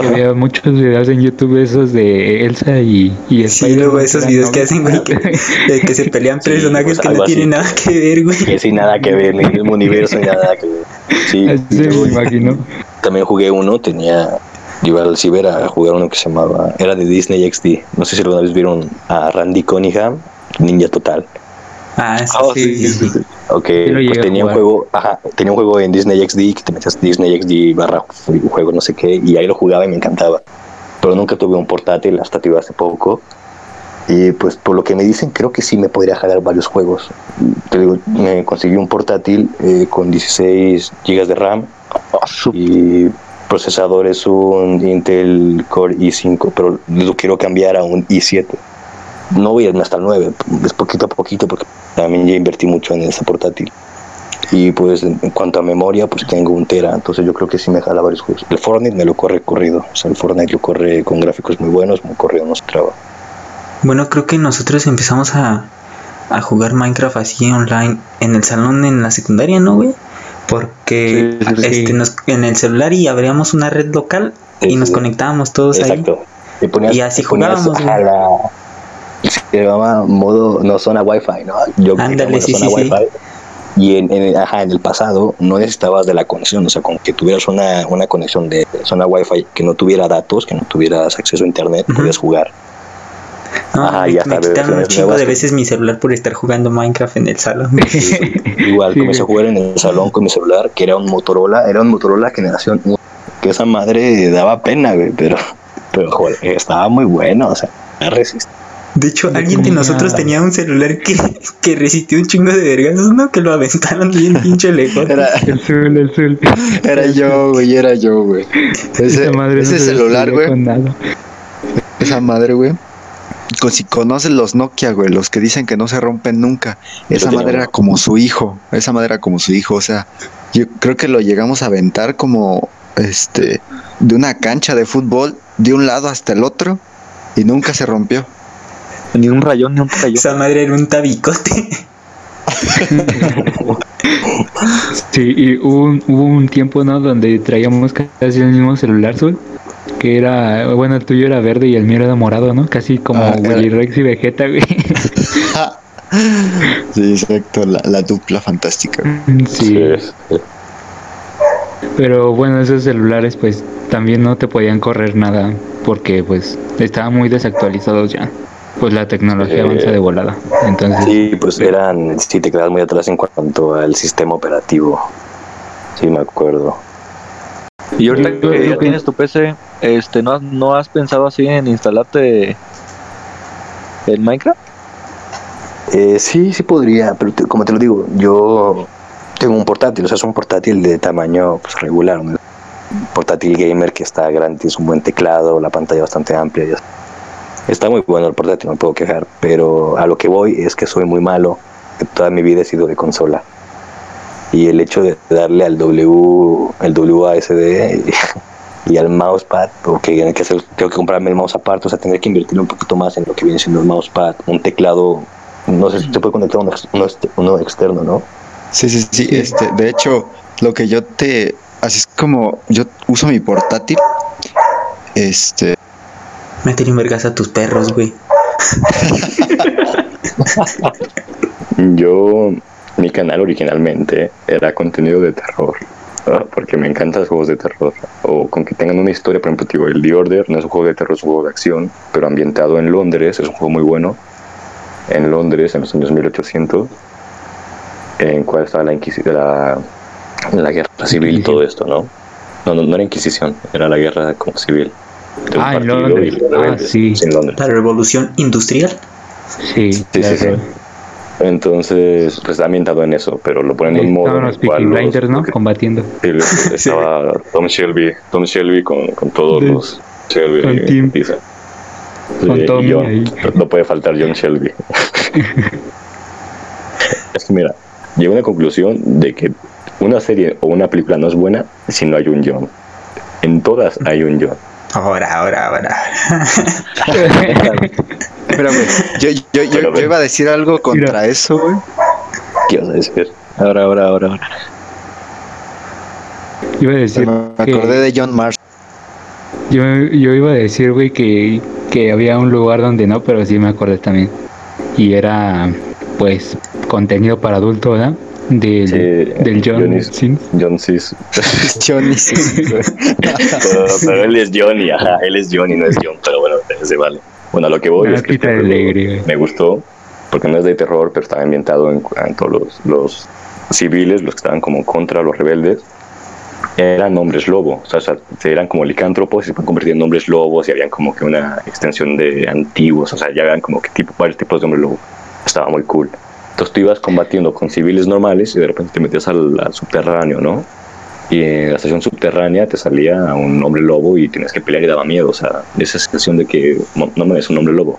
Speaker 1: Que había muchos videos en YouTube esos de Elsa y, y
Speaker 5: Sí, luego esos videos que hacen, güey, que, de que se pelean
Speaker 3: Sí,
Speaker 5: personajes
Speaker 3: pues,
Speaker 5: que no
Speaker 3: algo así.
Speaker 5: tienen nada que ver, güey.
Speaker 3: que sin nada que ver, ni en el mismo universo, ni nada que ver. Sí,
Speaker 1: Así me imaginó.
Speaker 3: también jugué uno, tenía. Iba al ciber a jugar uno que se llamaba. Era de Disney XD. No sé si alguna vez vieron a Randy Cunningham, Ninja Total.
Speaker 5: Ah, sí,
Speaker 2: Oh,
Speaker 5: sí,
Speaker 2: sí, sí,
Speaker 5: sí.
Speaker 3: Ok, pues tenía un juego, ajá, tenía un juego en Disney XD que te metías Disney XD barra juego no sé qué y ahí lo jugaba y me encantaba. Pero nunca tuve un portátil, hasta tuve hace poco. Y pues por lo que me dicen, creo que sí me podría jalar varios juegos. Te digo, me conseguí un portátil eh, con 16 GB de RAM y procesador es un Intel Core i5, pero lo quiero cambiar a un i7. No voy hasta el 9, es poquito a poquito porque también ya invertí mucho en ese portátil. Y pues en cuanto a memoria, pues tengo un tera, entonces yo creo que sí me jala varios juegos. El Fortnite me lo corre corrido, o sea, el Fortnite lo corre con gráficos muy buenos, muy corrido, no se traba.
Speaker 5: Bueno, creo que nosotros empezamos a, a jugar Minecraft así online en el salón en la secundaria, ¿no, güey? Porque
Speaker 3: Sí, sí, sí.
Speaker 5: este, nos- en el celular y abríamos una red local y nos conectábamos todos
Speaker 3: Exacto. Y, ponías-
Speaker 5: Y así
Speaker 3: y ponías,
Speaker 5: jugábamos, güey.
Speaker 3: la- se llamaba modo, no zona wifi, ¿no? Yo
Speaker 5: Ándale,
Speaker 3: tenía
Speaker 5: sí,
Speaker 3: zona. Wi-Fi. Y en, en- ajá, en el pasado no necesitabas de la conexión, o sea, con que tuvieras una, una conexión de zona Wi-Fi que no tuviera datos, que no tuvieras acceso a internet,
Speaker 5: Ujú.
Speaker 3: podías jugar.
Speaker 5: No,
Speaker 3: Ajá,
Speaker 5: me, quitaron un chingo
Speaker 3: nuevas
Speaker 5: de
Speaker 3: que-
Speaker 5: veces mi celular por estar jugando Minecraft en el salón.
Speaker 3: Igual,
Speaker 1: Sí,
Speaker 3: comencé a jugar en el salón con mi celular, que era un Motorola, era un Motorola generación 1, que esa madre daba pena, güey, pero, pero joder, estaba muy bueno, o sea, resistía.
Speaker 5: De hecho, alguien de nosotros tenía un celular que, que resistió un chingo de vergazos, ¿no? Que lo aventaron bien pinche lejos.
Speaker 4: Era,
Speaker 1: El Zul, el Zul.
Speaker 4: era yo, güey, era yo, güey. Ese,
Speaker 1: Esa madre no
Speaker 4: ese
Speaker 1: se
Speaker 4: celular, güey, esa madre, güey. Con- Si conoces los Nokia, güey, los que dicen que no se rompen nunca, esa madre era como su hijo, esa madre era como su hijo, o sea, yo creo que lo llegamos a aventar como, este, de una cancha de fútbol, de un lado hasta el otro, y nunca se rompió.
Speaker 2: Ni un rayón, ni un rayón.
Speaker 5: Esa madre era un tabicote.
Speaker 1: Sí, y hubo un, hubo un tiempo, ¿no? Donde traíamos casi el mismo celular, Sol. Que era, bueno, el tuyo era verde y el mío era morado, ¿no? Casi como
Speaker 4: Ah,
Speaker 1: Willy Rex y Vegeta, güey.
Speaker 4: sí, exacto, la, la dupla fantástica.
Speaker 1: Sí,
Speaker 3: sí.
Speaker 1: pero bueno, esos celulares pues también no te podían correr nada porque pues estaban muy desactualizados ya. Pues la tecnología
Speaker 3: Eh,
Speaker 1: avanza de volada. Entonces,
Speaker 3: Sí, pues eran, sí te quedas muy atrás en cuanto al sistema operativo. Sí, me acuerdo.
Speaker 2: Y ahorita
Speaker 1: Yo-
Speaker 2: que ya tienes tu PC, este, ¿no, has- ¿no has pensado así en instalarte el Minecraft?
Speaker 3: Eh, sí, sí podría, pero te- como te lo digo, yo tengo un portátil, o sea, es un portátil de tamaño pues, regular, un portátil gamer que está grande, es un buen teclado, la pantalla bastante amplia. ya- Está muy bueno el portátil, no me puedo quejar, pero a lo que voy es que soy muy malo, que toda mi vida he sido de consola. Y el hecho de darle al W, el WASD y al mousepad, porque hay que hacer, tengo que comprarme el mouse aparte, o sea, tendré que invertir un poquito más en lo que viene siendo el mousepad, un teclado, no sé si se puede conectar uno, ex- uno, ex- uno externo, ¿no?
Speaker 4: Sí, sí, sí, este, de hecho, lo que yo te, así es como yo uso mi portátil, este,
Speaker 5: Métele un vergas a tus perros, güey.
Speaker 3: Yo, mi canal originalmente era contenido de terror, porque me encantan los juegos de terror, o con que tengan una historia, por ejemplo, digo, el The Order no es un juego de terror, es un juego de acción, pero ambientado en Londres, es un juego muy bueno, en Londres, en los años 1800, en cual estaba la, Inquisi- la, la guerra civil y todo esto, ¿no? No, no, no era Inquisición, era la guerra como civil. de un
Speaker 1: Ah, en Londres. Ah, sí.
Speaker 3: en Londres.
Speaker 5: La revolución industrial.
Speaker 1: sí,
Speaker 3: Sí, sí,
Speaker 1: claro.
Speaker 3: sí. Entonces, pues está ambientado en eso, pero lo ponen de un modo.
Speaker 1: Estaban
Speaker 3: en
Speaker 1: los
Speaker 3: el cual
Speaker 1: Peaky
Speaker 3: los-
Speaker 1: Blinders, ¿no? Combatiendo.
Speaker 3: Estaba Tom Shelby, Tom Shelby con, con todos
Speaker 1: Sí.
Speaker 3: los Shelby.
Speaker 1: Con
Speaker 3: y-
Speaker 1: Tim.
Speaker 3: dice.
Speaker 1: Con Tommy
Speaker 3: John.
Speaker 1: ahí.
Speaker 3: No puede faltar John Shelby. es que mira, llego a una conclusión de que una serie o una película no es buena si no hay un John. En todas hay un John.
Speaker 5: Ahora, ahora, ahora.
Speaker 4: espérame, yo, yo, yo,
Speaker 3: Pero,
Speaker 4: yo iba a decir algo contra eso, güey.
Speaker 3: ¿Qué vas a decir?
Speaker 2: Ahora, ahora, ahora, ahora.
Speaker 1: Iba a decir
Speaker 4: Me
Speaker 1: que-
Speaker 4: acordé de John Marsh.
Speaker 1: Yo, yo iba a decir, güey, que, que había un lugar donde no, pero sí me acordé también. Y era, pues, contenido para adultos, ¿verdad? Del,
Speaker 3: Sí,
Speaker 1: del John
Speaker 3: Johnny-. John Cis.
Speaker 4: Johnny,
Speaker 3: pero, pero él es Johnny, ajá, él es Johnny, no es John, pero bueno, se vale. Bueno, a lo que voy
Speaker 1: Una
Speaker 3: es que este me gustó, porque no es de terror, pero estaba ambientado en, en todos los, los civiles, los que estaban como contra los rebeldes, eran hombres lobo, o sea, eran como licántropos y se convertir en hombres lobos y habían como que una extensión de antiguos, o sea, ya eran como que tipo, varios tipos de hombres lobo. Estaba muy cool. Entonces tú ibas combatiendo con civiles normales y de repente te metías al, al subterráneo, ¿no? Y en la estación subterránea te salía un hombre lobo y tienes que pelear y daba miedo, o sea, esa sensación de que no me es un hombre lobo.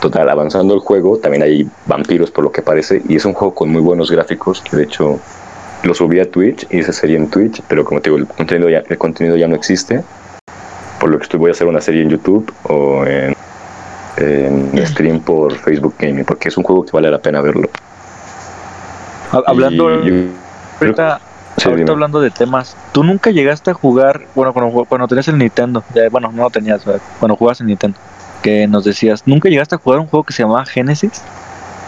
Speaker 3: Total, avanzando el juego, también hay vampiros por lo que parece, y es un juego con muy buenos gráficos, que de hecho lo subí a Twitch, hice serie en Twitch, pero como te digo, el contenido ya, el contenido ya no existe, por lo que estoy voy a hacer una serie en YouTube o en, en stream por Facebook Gaming, porque es un juego que vale la pena verlo.
Speaker 2: Ha- Hablando,
Speaker 3: Y
Speaker 2: ahorita,
Speaker 3: Sí,
Speaker 2: ahorita
Speaker 3: dime.
Speaker 2: hablando de temas, ¿tú nunca llegaste a jugar, bueno, cuando, cuando tenías el Nintendo, ya, bueno, no lo tenías, ¿verdad? cuando jugabas en Nintendo, que nos decías, ¿nunca llegaste a jugar un juego que se llamaba Genesis?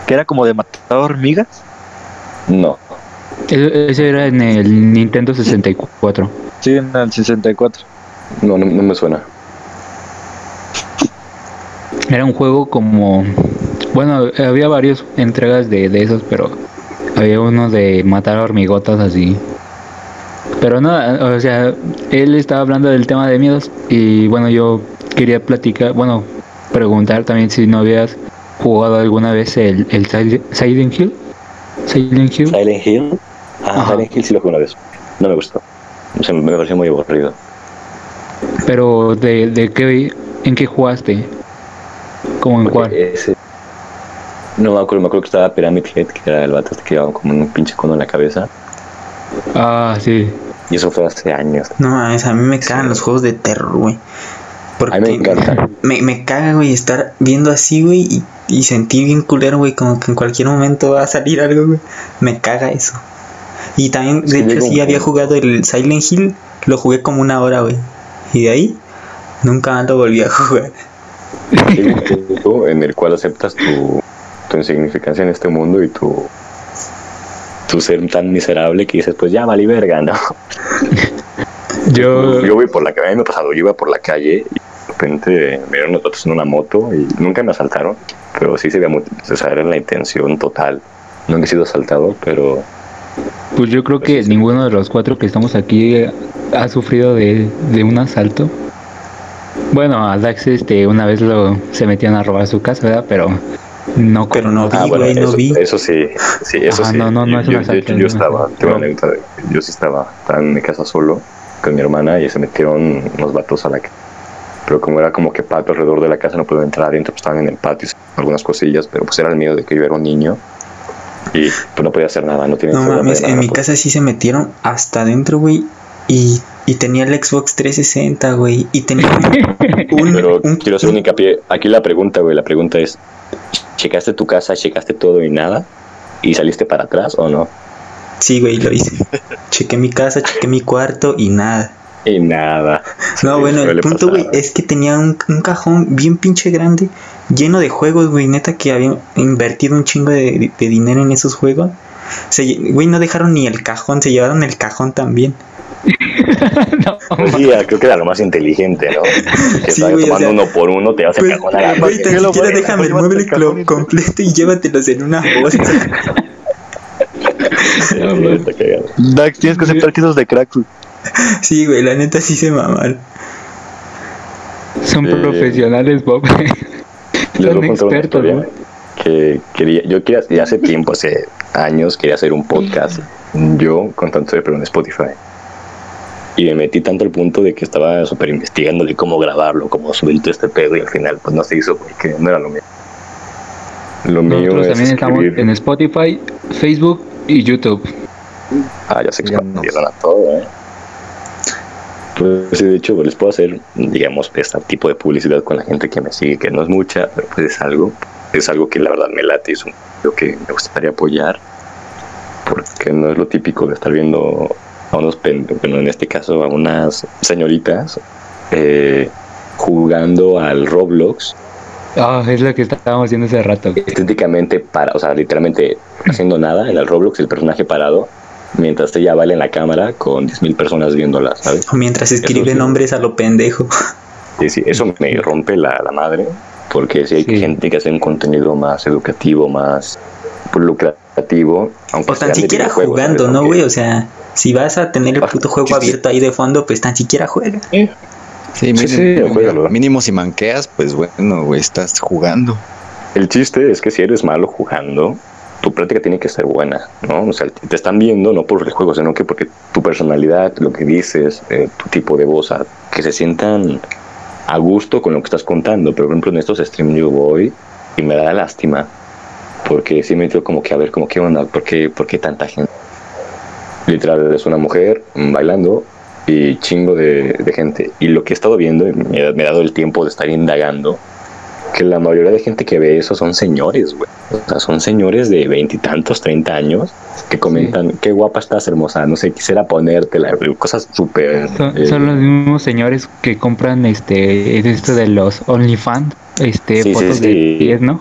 Speaker 2: Que era como de matar hormigas.
Speaker 3: No,
Speaker 1: Ese, ese era en el Nintendo 64.
Speaker 2: Sí, en el 64.
Speaker 3: no, no, no me suena.
Speaker 1: Era un juego como... Bueno, había varias entregas de, de esos, pero había uno de matar hormigotas así. Pero no, o sea, él estaba hablando del tema de miedos y bueno, yo quería platicar, bueno, preguntar también si no habías jugado alguna vez el, el Sil- Silent Hill. Silent Hill.
Speaker 3: Silent Hill. Ah,
Speaker 1: Ajá.
Speaker 3: Silent Hill sí lo jugué una vez. No me gustó. O sea, me pareció muy aburrido.
Speaker 1: Pero de, de qué, ¿en qué jugaste? ¿Cómo en
Speaker 3: Porque
Speaker 1: cuál?
Speaker 3: ese- No me acuerdo, me acuerdo que estaba Pyramid Head, que era el vato que llevaba como un pinche cono en la cabeza.
Speaker 1: Ah, sí.
Speaker 3: Y eso fue hace años.
Speaker 5: No mames, a mí me cagan los juegos de terror, güey. Porque
Speaker 3: A mí me encanta.
Speaker 5: Me, me caga, güey, estar viendo así, güey, y, y sentir bien culero, güey, como que en cualquier momento va a salir algo, güey. Me caga eso. Y también,
Speaker 3: Es
Speaker 5: de
Speaker 3: que
Speaker 5: hecho, sí
Speaker 3: un
Speaker 5: había jugado el Silent Hill, lo jugué como una hora, güey. Y de ahí, nunca más lo volví a jugar.
Speaker 3: En el cual aceptas tu, tu insignificancia en este mundo y tu, tu ser tan miserable que dices, pues ya vale verga, ¿no?
Speaker 1: Yo,
Speaker 3: Yo voy por la calle, a mí me ha pasado, yo iba por la calle y de repente me vieron los en una moto y nunca me asaltaron, pero sí se veía muy, o sea, era la intención total. Nunca he sido asaltado, pero
Speaker 1: pues yo creo que ninguno de los cuatro que estamos aquí eh, ha sufrido de, de un asalto. Bueno, a Dax este, una vez lo, se metían a robar su casa, ¿verdad? Pero no
Speaker 5: Pero no vi,
Speaker 3: Ah, bueno,
Speaker 5: güey, no
Speaker 3: eso,
Speaker 5: vi.
Speaker 3: eso sí, sí, eso
Speaker 1: Ajá,
Speaker 3: sí.
Speaker 1: no, no, no
Speaker 3: yo,
Speaker 1: es
Speaker 3: yo- yo estaba, una anécdota de- yo sí estaba, estaba en mi casa solo con mi hermana y se metieron unos vatos a la casa. Pero como era como que patio alrededor de la casa, no pude entrar adentro, pues estaban en el patio, algunas cosillas, pero pues era el miedo de que yo era un niño y pues no podía hacer nada, no tenía
Speaker 5: No mames, en
Speaker 3: nada,
Speaker 5: mi
Speaker 3: pues.
Speaker 5: casa sí se metieron hasta adentro, güey. Y, y tenía el Xbox 360, güey. Y tenía un.
Speaker 3: Pero
Speaker 5: un-
Speaker 3: quiero hacer un hincapié. Aquí la pregunta, güey, la pregunta es, ¿checaste tu casa, checaste todo y nada? ¿Y saliste para atrás o no?
Speaker 5: Sí, güey, lo hice. chequé mi casa, chequé mi cuarto y nada.
Speaker 3: Y nada.
Speaker 5: No,
Speaker 3: Sí,
Speaker 5: bueno, el punto, güey, es que tenía un, un cajón bien pinche grande, lleno de juegos, güey. Neta que había invertido un chingo de, de dinero en esos juegos. Güey, no dejaron ni el cajón, se llevaron el cajón también.
Speaker 1: No,
Speaker 3: Pues sí, creo que era lo más inteligente, ¿no? Que
Speaker 5: Sí, güey, o
Speaker 3: tomando
Speaker 5: sea,
Speaker 3: uno por uno, te vas a
Speaker 5: Pues,
Speaker 3: cajón a la
Speaker 5: güey,
Speaker 3: verga.
Speaker 5: tan
Speaker 4: ¿qué lo
Speaker 5: siquiera déjame el mueble completo y llévatelos en una bolsa.
Speaker 3: Sí, está cagado.
Speaker 4: Dax, tienes que aceptar que eso es de crack.
Speaker 5: sí, güey, la neta sí se mamaron.
Speaker 1: son
Speaker 3: Eh, Les
Speaker 1: profesionales, Bob. Son expertos, ¿no?
Speaker 3: que quería, yo quería, ya hace tiempo, hace años, quería hacer un podcast. Yo con tanto pero en Spotify. Y me metí tanto al punto de que estaba súper investigando de cómo grabarlo, cómo subir todo este pedo y al final pues no se hizo porque no era lo mío. Lo mío
Speaker 1: Nosotros
Speaker 3: es
Speaker 1: también estamos en Spotify, Facebook y YouTube.
Speaker 3: Ah, ya se expandieron a todo, ¿eh? Pues sí, de hecho, les puedo hacer, digamos, este tipo de publicidad con la gente que me sigue, que no es mucha, pero pues es algo, es algo que la verdad me late, es un- lo que me gustaría apoyar, porque no es lo típico de estar viendo a unos, bueno, en este caso a unas señoritas eh, jugando al Roblox
Speaker 1: Ah, es lo que estábamos haciendo hace rato.
Speaker 3: estéticamente para, o sea, literalmente haciendo nada en el Roblox, el personaje parado, mientras ella baila en la cámara con 10.000 personas viéndola, ¿sabes?
Speaker 5: O mientras escribe
Speaker 3: sí.
Speaker 5: nombres a lo pendejo.
Speaker 3: Sí, sí, eso me rompe la, la madre, porque si hay
Speaker 1: Sí.
Speaker 3: gente que hace un contenido más educativo, más lucrativo, aunque
Speaker 5: O tan siquiera jugando,
Speaker 3: ¿sabes?
Speaker 5: ¿no, güey? O sea, si vas a tener el puto juego abierto ahí de fondo, pues tan siquiera juega.
Speaker 4: Sí,
Speaker 3: Sí,
Speaker 4: mínimo,
Speaker 3: sí,
Speaker 4: mínimo si manqueas, pues bueno, güey, estás jugando.
Speaker 3: El chiste es que si eres malo jugando, tu práctica tiene que ser buena, ¿no? O sea, te están viendo no por el juego, sino que porque tu personalidad, lo que dices, eh, tu tipo de voz, a- que se sientan a gusto con lo que estás contando. Pero, por ejemplo, en estos streams yo voy y me da lástima, porque sí me dio como que a ver, como qué onda, ¿por qué, por qué tanta gente? Literal, es una mujer bailando y chingo de, de gente. Y lo que he estado viendo, y me, he- me he dado el tiempo de estar indagando, que la mayoría de gente que ve eso son señores, güey. O sea, son señores de veintitantos, treinta años que comentan, qué guapa estás, hermosa, no sé, quisiera ponértela, cosas súper...
Speaker 1: Son,
Speaker 3: eh,
Speaker 1: son los mismos señores que compran este esto de los OnlyFans, este
Speaker 3: Sí, sí,
Speaker 1: fotos
Speaker 3: sí.
Speaker 1: de pies, ¿no?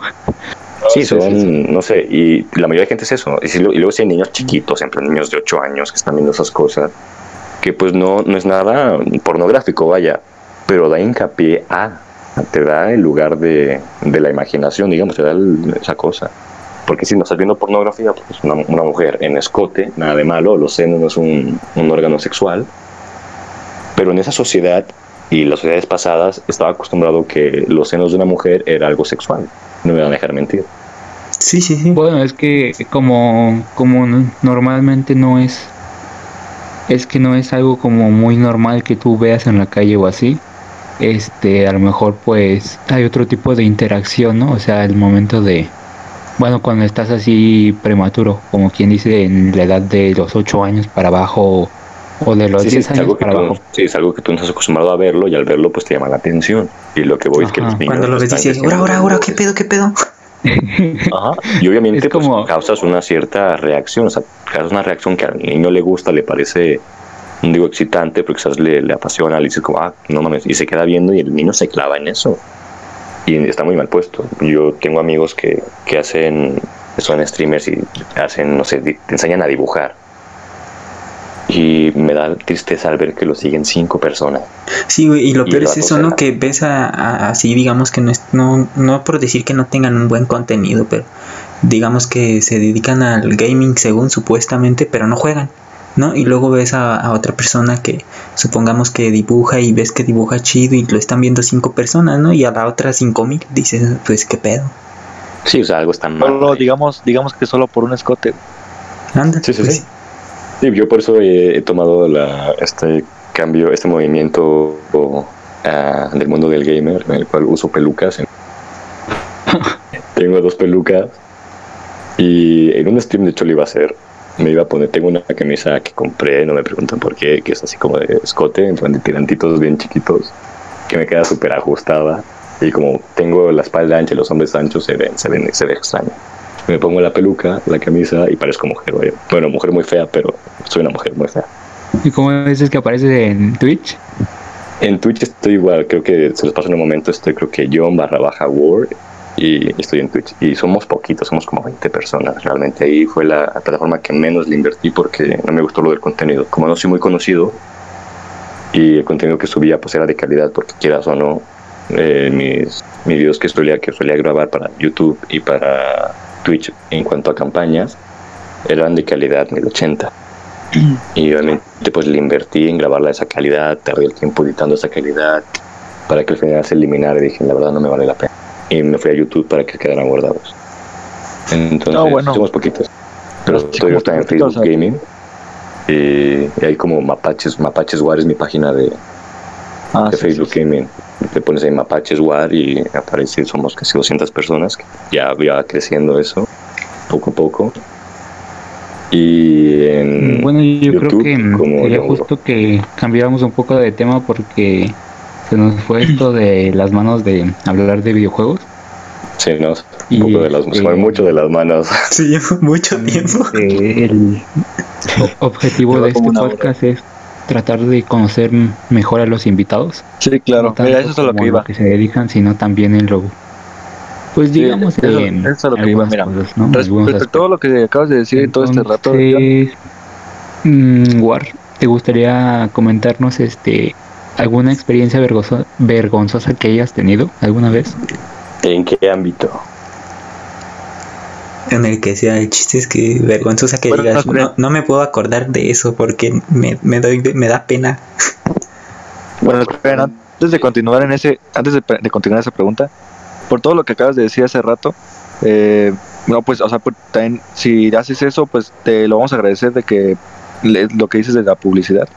Speaker 3: Sí, son, no sé, y la mayoría de gente es eso. Y, si lo- y luego si hay niños chiquitos, en plan niños de 8 años que están viendo esas cosas, que pues no, no es nada pornográfico, vaya, pero da hincapié a, te da el lugar de, de la imaginación, digamos, te da el- esa cosa. Porque si no estás viendo pornografía, pues una, una mujer en escote, nada de malo, los senos no es un, un órgano sexual, pero en esa sociedad y las sociedades pasadas estaba acostumbrado que los senos de una mujer era algo sexual. No me van a dejar mentir.
Speaker 5: Sí, sí, sí.
Speaker 1: Bueno, es que como como normalmente no es es que no es algo como muy normal que tú veas en la calle o así. Este, a lo mejor pues hay otro tipo de interacción, ¿no? O sea, el momento de bueno, cuando estás así prematuro, como quien dice en la edad de los 8 años para abajo O de los
Speaker 3: Sí, sí,
Speaker 1: 10
Speaker 3: es
Speaker 1: años
Speaker 3: algo que
Speaker 1: para
Speaker 3: tú,
Speaker 1: abajo.
Speaker 3: sí, es algo que tú no estás acostumbrado a verlo y al verlo pues te llama la atención. Y lo que voy es que
Speaker 1: Ajá.
Speaker 3: los niños
Speaker 5: Cuando lo ves dices, ahora, ahora, ahora, ¿qué pedo, qué pedo?
Speaker 3: Ajá. Y obviamente
Speaker 1: Es como-
Speaker 3: pues, causas una cierta reacción, o sea, causas una reacción que al niño le gusta, le parece, no digo excitante, pero quizás le, le apasiona, le dice como, ah, no mames, y se queda viendo y el niño se clava en eso. Y está muy mal puesto. Yo tengo amigos que, que hacen, son streamers y hacen, no sé, te enseñan a dibujar. Y me da tristeza al ver que lo siguen cinco personas.
Speaker 5: Sí, güey, y lo
Speaker 3: Y
Speaker 5: peor es eso, ¿no? Que ves a, a- así, digamos que no, es, no, no por decir que no tengan un buen contenido, pero digamos que se dedican al gaming según supuestamente, pero no juegan, ¿no? Y luego ves a, a otra persona que supongamos que dibuja y ves que dibuja chido y lo están viendo cinco personas, ¿no? Y a la otra cinco mil, dices, pues qué pedo.
Speaker 3: Sí, o sea, algo está mal.
Speaker 2: Solo, digamos, digamos que solo por un escote.
Speaker 5: Anda,
Speaker 3: Sí, sí,
Speaker 5: pues,
Speaker 3: sí. Sí, yo por eso he, tomado la, este cambio, este movimiento ah, del mundo del gamer, en el cual uso pelucas. tengo dos pelucas y en un stream de hecho lo iba a hacer. Me iba a poner, tengo una camisa que compré, no me preguntan por qué, que es así como de escote, en de tirantitos bien chiquitos, que me queda súper ajustada. Y como tengo la espalda ancha y los hombres anchos, se ven, se ven, se ve extraño. Me pongo la peluca, la camisa y parezco mujer. Bueno, mujer muy fea, pero soy una mujer muy fea.
Speaker 1: ¿Y cómo dices que aparece en Twitch?
Speaker 3: En Twitch estoy igual, creo que se los paso en un momento, estoy creo que John barra baja Word y estoy en Twitch. Y somos poquitos, somos como 20 personas. Realmente ahí fue la plataforma que menos le invertí porque no me gustó lo del contenido. Como no soy muy conocido y el contenido que subía pues era de calidad porque quieras o no, eh, mis, mis videos que solía, que solía grabar para YouTube y para Twitch en cuanto a campañas eran de calidad 1080. Y obviamente pues le invertí en grabarla de esa calidad, tardé el tiempo editando esa calidad para que al final se eliminara y dije, la verdad no me vale la pena. Y me fui a YouTube para que quedaran guardados. Entonces,
Speaker 2: Ah, bueno.
Speaker 3: somos poquitos. Pero
Speaker 2: Así
Speaker 3: estoy ahorita en Facebook
Speaker 2: sea,
Speaker 3: Gaming. Y, y hay como Mapaches, Mapaches War es mi página de,
Speaker 2: Ah,
Speaker 3: de
Speaker 2: sí,
Speaker 3: Facebook
Speaker 2: sí, sí.
Speaker 3: Gaming. Te pones ahí Mapaches War y aparece, somos casi 200 personas. que Ya va creciendo eso, poco a poco. Y en
Speaker 1: Bueno, yo creo que
Speaker 3: como
Speaker 1: sería justo que cambiáramos un poco de tema porque se nos fue esto de las manos de hablar de videojuegos.
Speaker 3: Sí, no,
Speaker 1: Y,
Speaker 3: un poco de las,
Speaker 1: este,
Speaker 3: mucho de las manos.
Speaker 5: se lleva mucho tiempo.
Speaker 1: Eh, el objetivo de este
Speaker 2: hora.
Speaker 1: podcast es tratar de conocer mejor a los invitados.
Speaker 2: Sí, claro.
Speaker 1: No tanto
Speaker 2: Mira, eso es a lo que iba.
Speaker 1: que se dedican, sino también en lo pues
Speaker 2: Sí,
Speaker 1: digamos
Speaker 2: eso-
Speaker 1: en
Speaker 2: eso es a lo que iba, mira.
Speaker 1: cosas, ¿no?
Speaker 2: Res-
Speaker 1: Algunos
Speaker 2: Respecto a todo lo que acabas de decir todo este rato,
Speaker 1: Entonces, mm, War, ¿te gustaría comentarnos este alguna experiencia vergonzo- vergonzosa que hayas tenido alguna vez?
Speaker 3: ¿En qué ámbito?
Speaker 5: En el que sea el chiste es que vergonzosa que
Speaker 2: Bueno,
Speaker 5: digas,
Speaker 2: no,
Speaker 5: no, me puedo acordar de eso porque me, me, doy, me da pena.
Speaker 2: Bueno, esperen, antes de continuar en ese, antes de, de continuar esa pregunta, por todo lo que acabas de decir hace rato, eh, no, pues, o sea, pues, también, si haces eso, pues te lo vamos a agradecer de que le- lo que dices de la publicidad.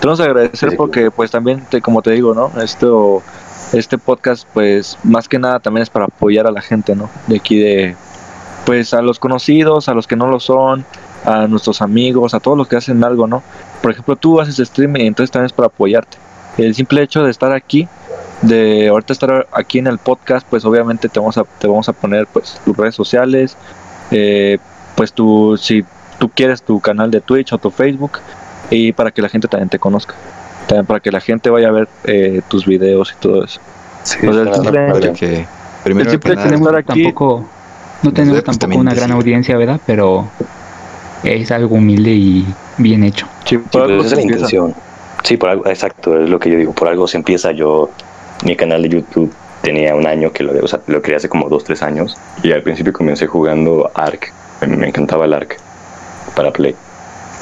Speaker 2: Te vamos a agradecer
Speaker 3: sí,
Speaker 2: porque, pues, también, te, como te digo, ¿no? Esto, este podcast, pues, más que nada también es para apoyar a la gente, ¿no? De aquí de, pues, a los conocidos, a los que no lo son, a nuestros amigos, a todos los que hacen algo, ¿no? Por ejemplo, tú haces streaming, entonces también es para apoyarte. El simple hecho de estar aquí, de ahorita estar aquí en el podcast, pues obviamente te vamos a, te vamos a poner pues tus redes sociales, eh, pues tu, si tú quieres tu canal de Twitch o tu Facebook, y para que la gente también te conozca. También para que la gente vaya a ver eh, tus videos y todo eso.
Speaker 3: Sí,
Speaker 2: O sea, el simple-.
Speaker 4: Porque primero
Speaker 2: El simple
Speaker 4: que
Speaker 2: hecho de
Speaker 4: nada,
Speaker 2: estar aquí-
Speaker 1: tampoco no tenemos
Speaker 4: pues,
Speaker 1: tampoco una gran audiencia, ¿verdad? Pero es algo humilde y bien hecho.
Speaker 2: Sí,
Speaker 3: Sí,
Speaker 2: por algo
Speaker 3: pues esa es
Speaker 2: se
Speaker 3: la
Speaker 2: empieza.
Speaker 3: intención. Sí, por algo, exacto, es lo que yo digo. Por algo se empieza. Yo, mi canal de YouTube tenía un año que lo, o sea, lo creé hace como dos, tres años. Y al principio comencé jugando Ark. Me, encantaba el Ark para Play.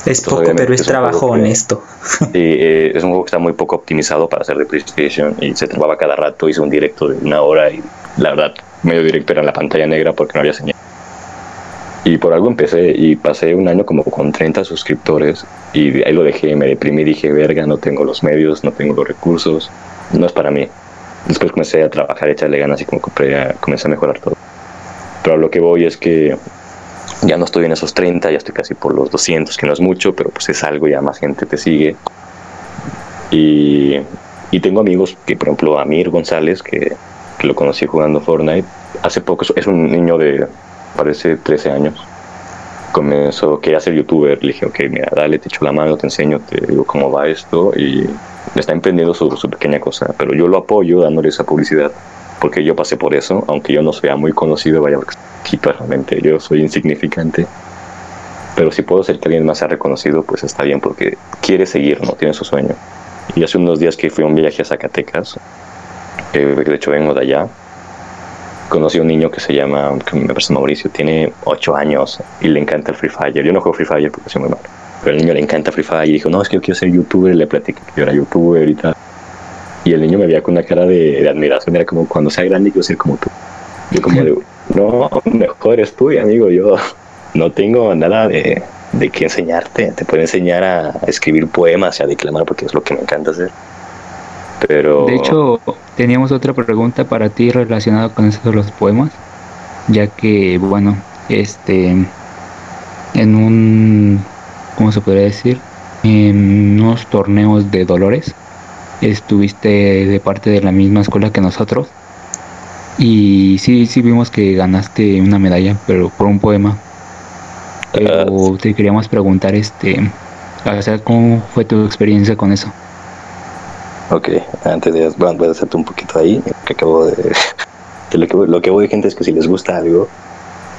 Speaker 5: Es poco, pero es trabajo
Speaker 3: que-
Speaker 5: honesto.
Speaker 3: Y, eh, es un juego que está muy poco optimizado para ser de PlayStation y se trababa cada rato. Hice un directo de una hora y la verdad, medio directo era la pantalla negra porque no había señal. Y por algo empecé y pasé un año como con 30 suscriptores y ahí lo dejé, me deprimí, dije, verga, no tengo los medios, no tengo los recursos, no es para mí. Después comencé a trabajar, echarle ganas y como comencé a mejorar todo. Pero a lo que voy es que Ya no estoy en esos 30, ya estoy casi por los 200, que no es mucho, pero pues es algo, ya más gente te sigue. Y, y tengo amigos que, por ejemplo, Amir González, que, que lo conocí jugando Fortnite, hace poco, es un niño de, parece, 13 años. Comenzó, quería ser youtuber, le dije, ok, mira, dale, te echo la mano, te enseño, te digo cómo va esto, y está emprendiendo su, su pequeña cosa, pero yo lo apoyo dándole esa publicidad, porque yo pasé por eso, aunque yo no sea muy conocido, vaya, porque realmente yo soy insignificante, pero si puedo ser que alguien más sea reconocido, pues está bien, porque quiere seguir, ¿no? Tiene su sueño. Y hace unos días que fui a un viaje a Zacatecas, que de hecho vengo de allá, conocí a un niño que se llama, que me parece Mauricio, tiene 8 años y le encanta el Free Fire. Yo no juego Free Fire porque soy muy malo, pero el niño le encanta Free Fire y dijo, no, es que yo quiero ser youtuber, y le platiqué que yo era youtuber y tal. Y el niño me veía con una cara de, admiración, era como cuando sea grande quiero ser como tú. Yo como de, no, mejor eres tú, amigo, yo no tengo nada de, de qué enseñarte. Te puedo enseñar a escribir poemas y a declamar porque es lo que me encanta hacer. Pero...
Speaker 1: De hecho, teníamos otra pregunta para ti relacionada con eso de los poemas, ya que, bueno, este, en un, ¿cómo se podría decir? En unos torneos de Dolores, estuviste de parte de la misma escuela que nosotros. Y sí, sí vimos que ganaste una medalla, pero por un poema. Pero te queríamos preguntar, este, o sea, ¿cómo fue tu experiencia con eso?
Speaker 3: Ok, antes de bueno, voy a hacerte un poquito ahí, que acabo de... lo, que lo que voy gente es que si les gusta algo,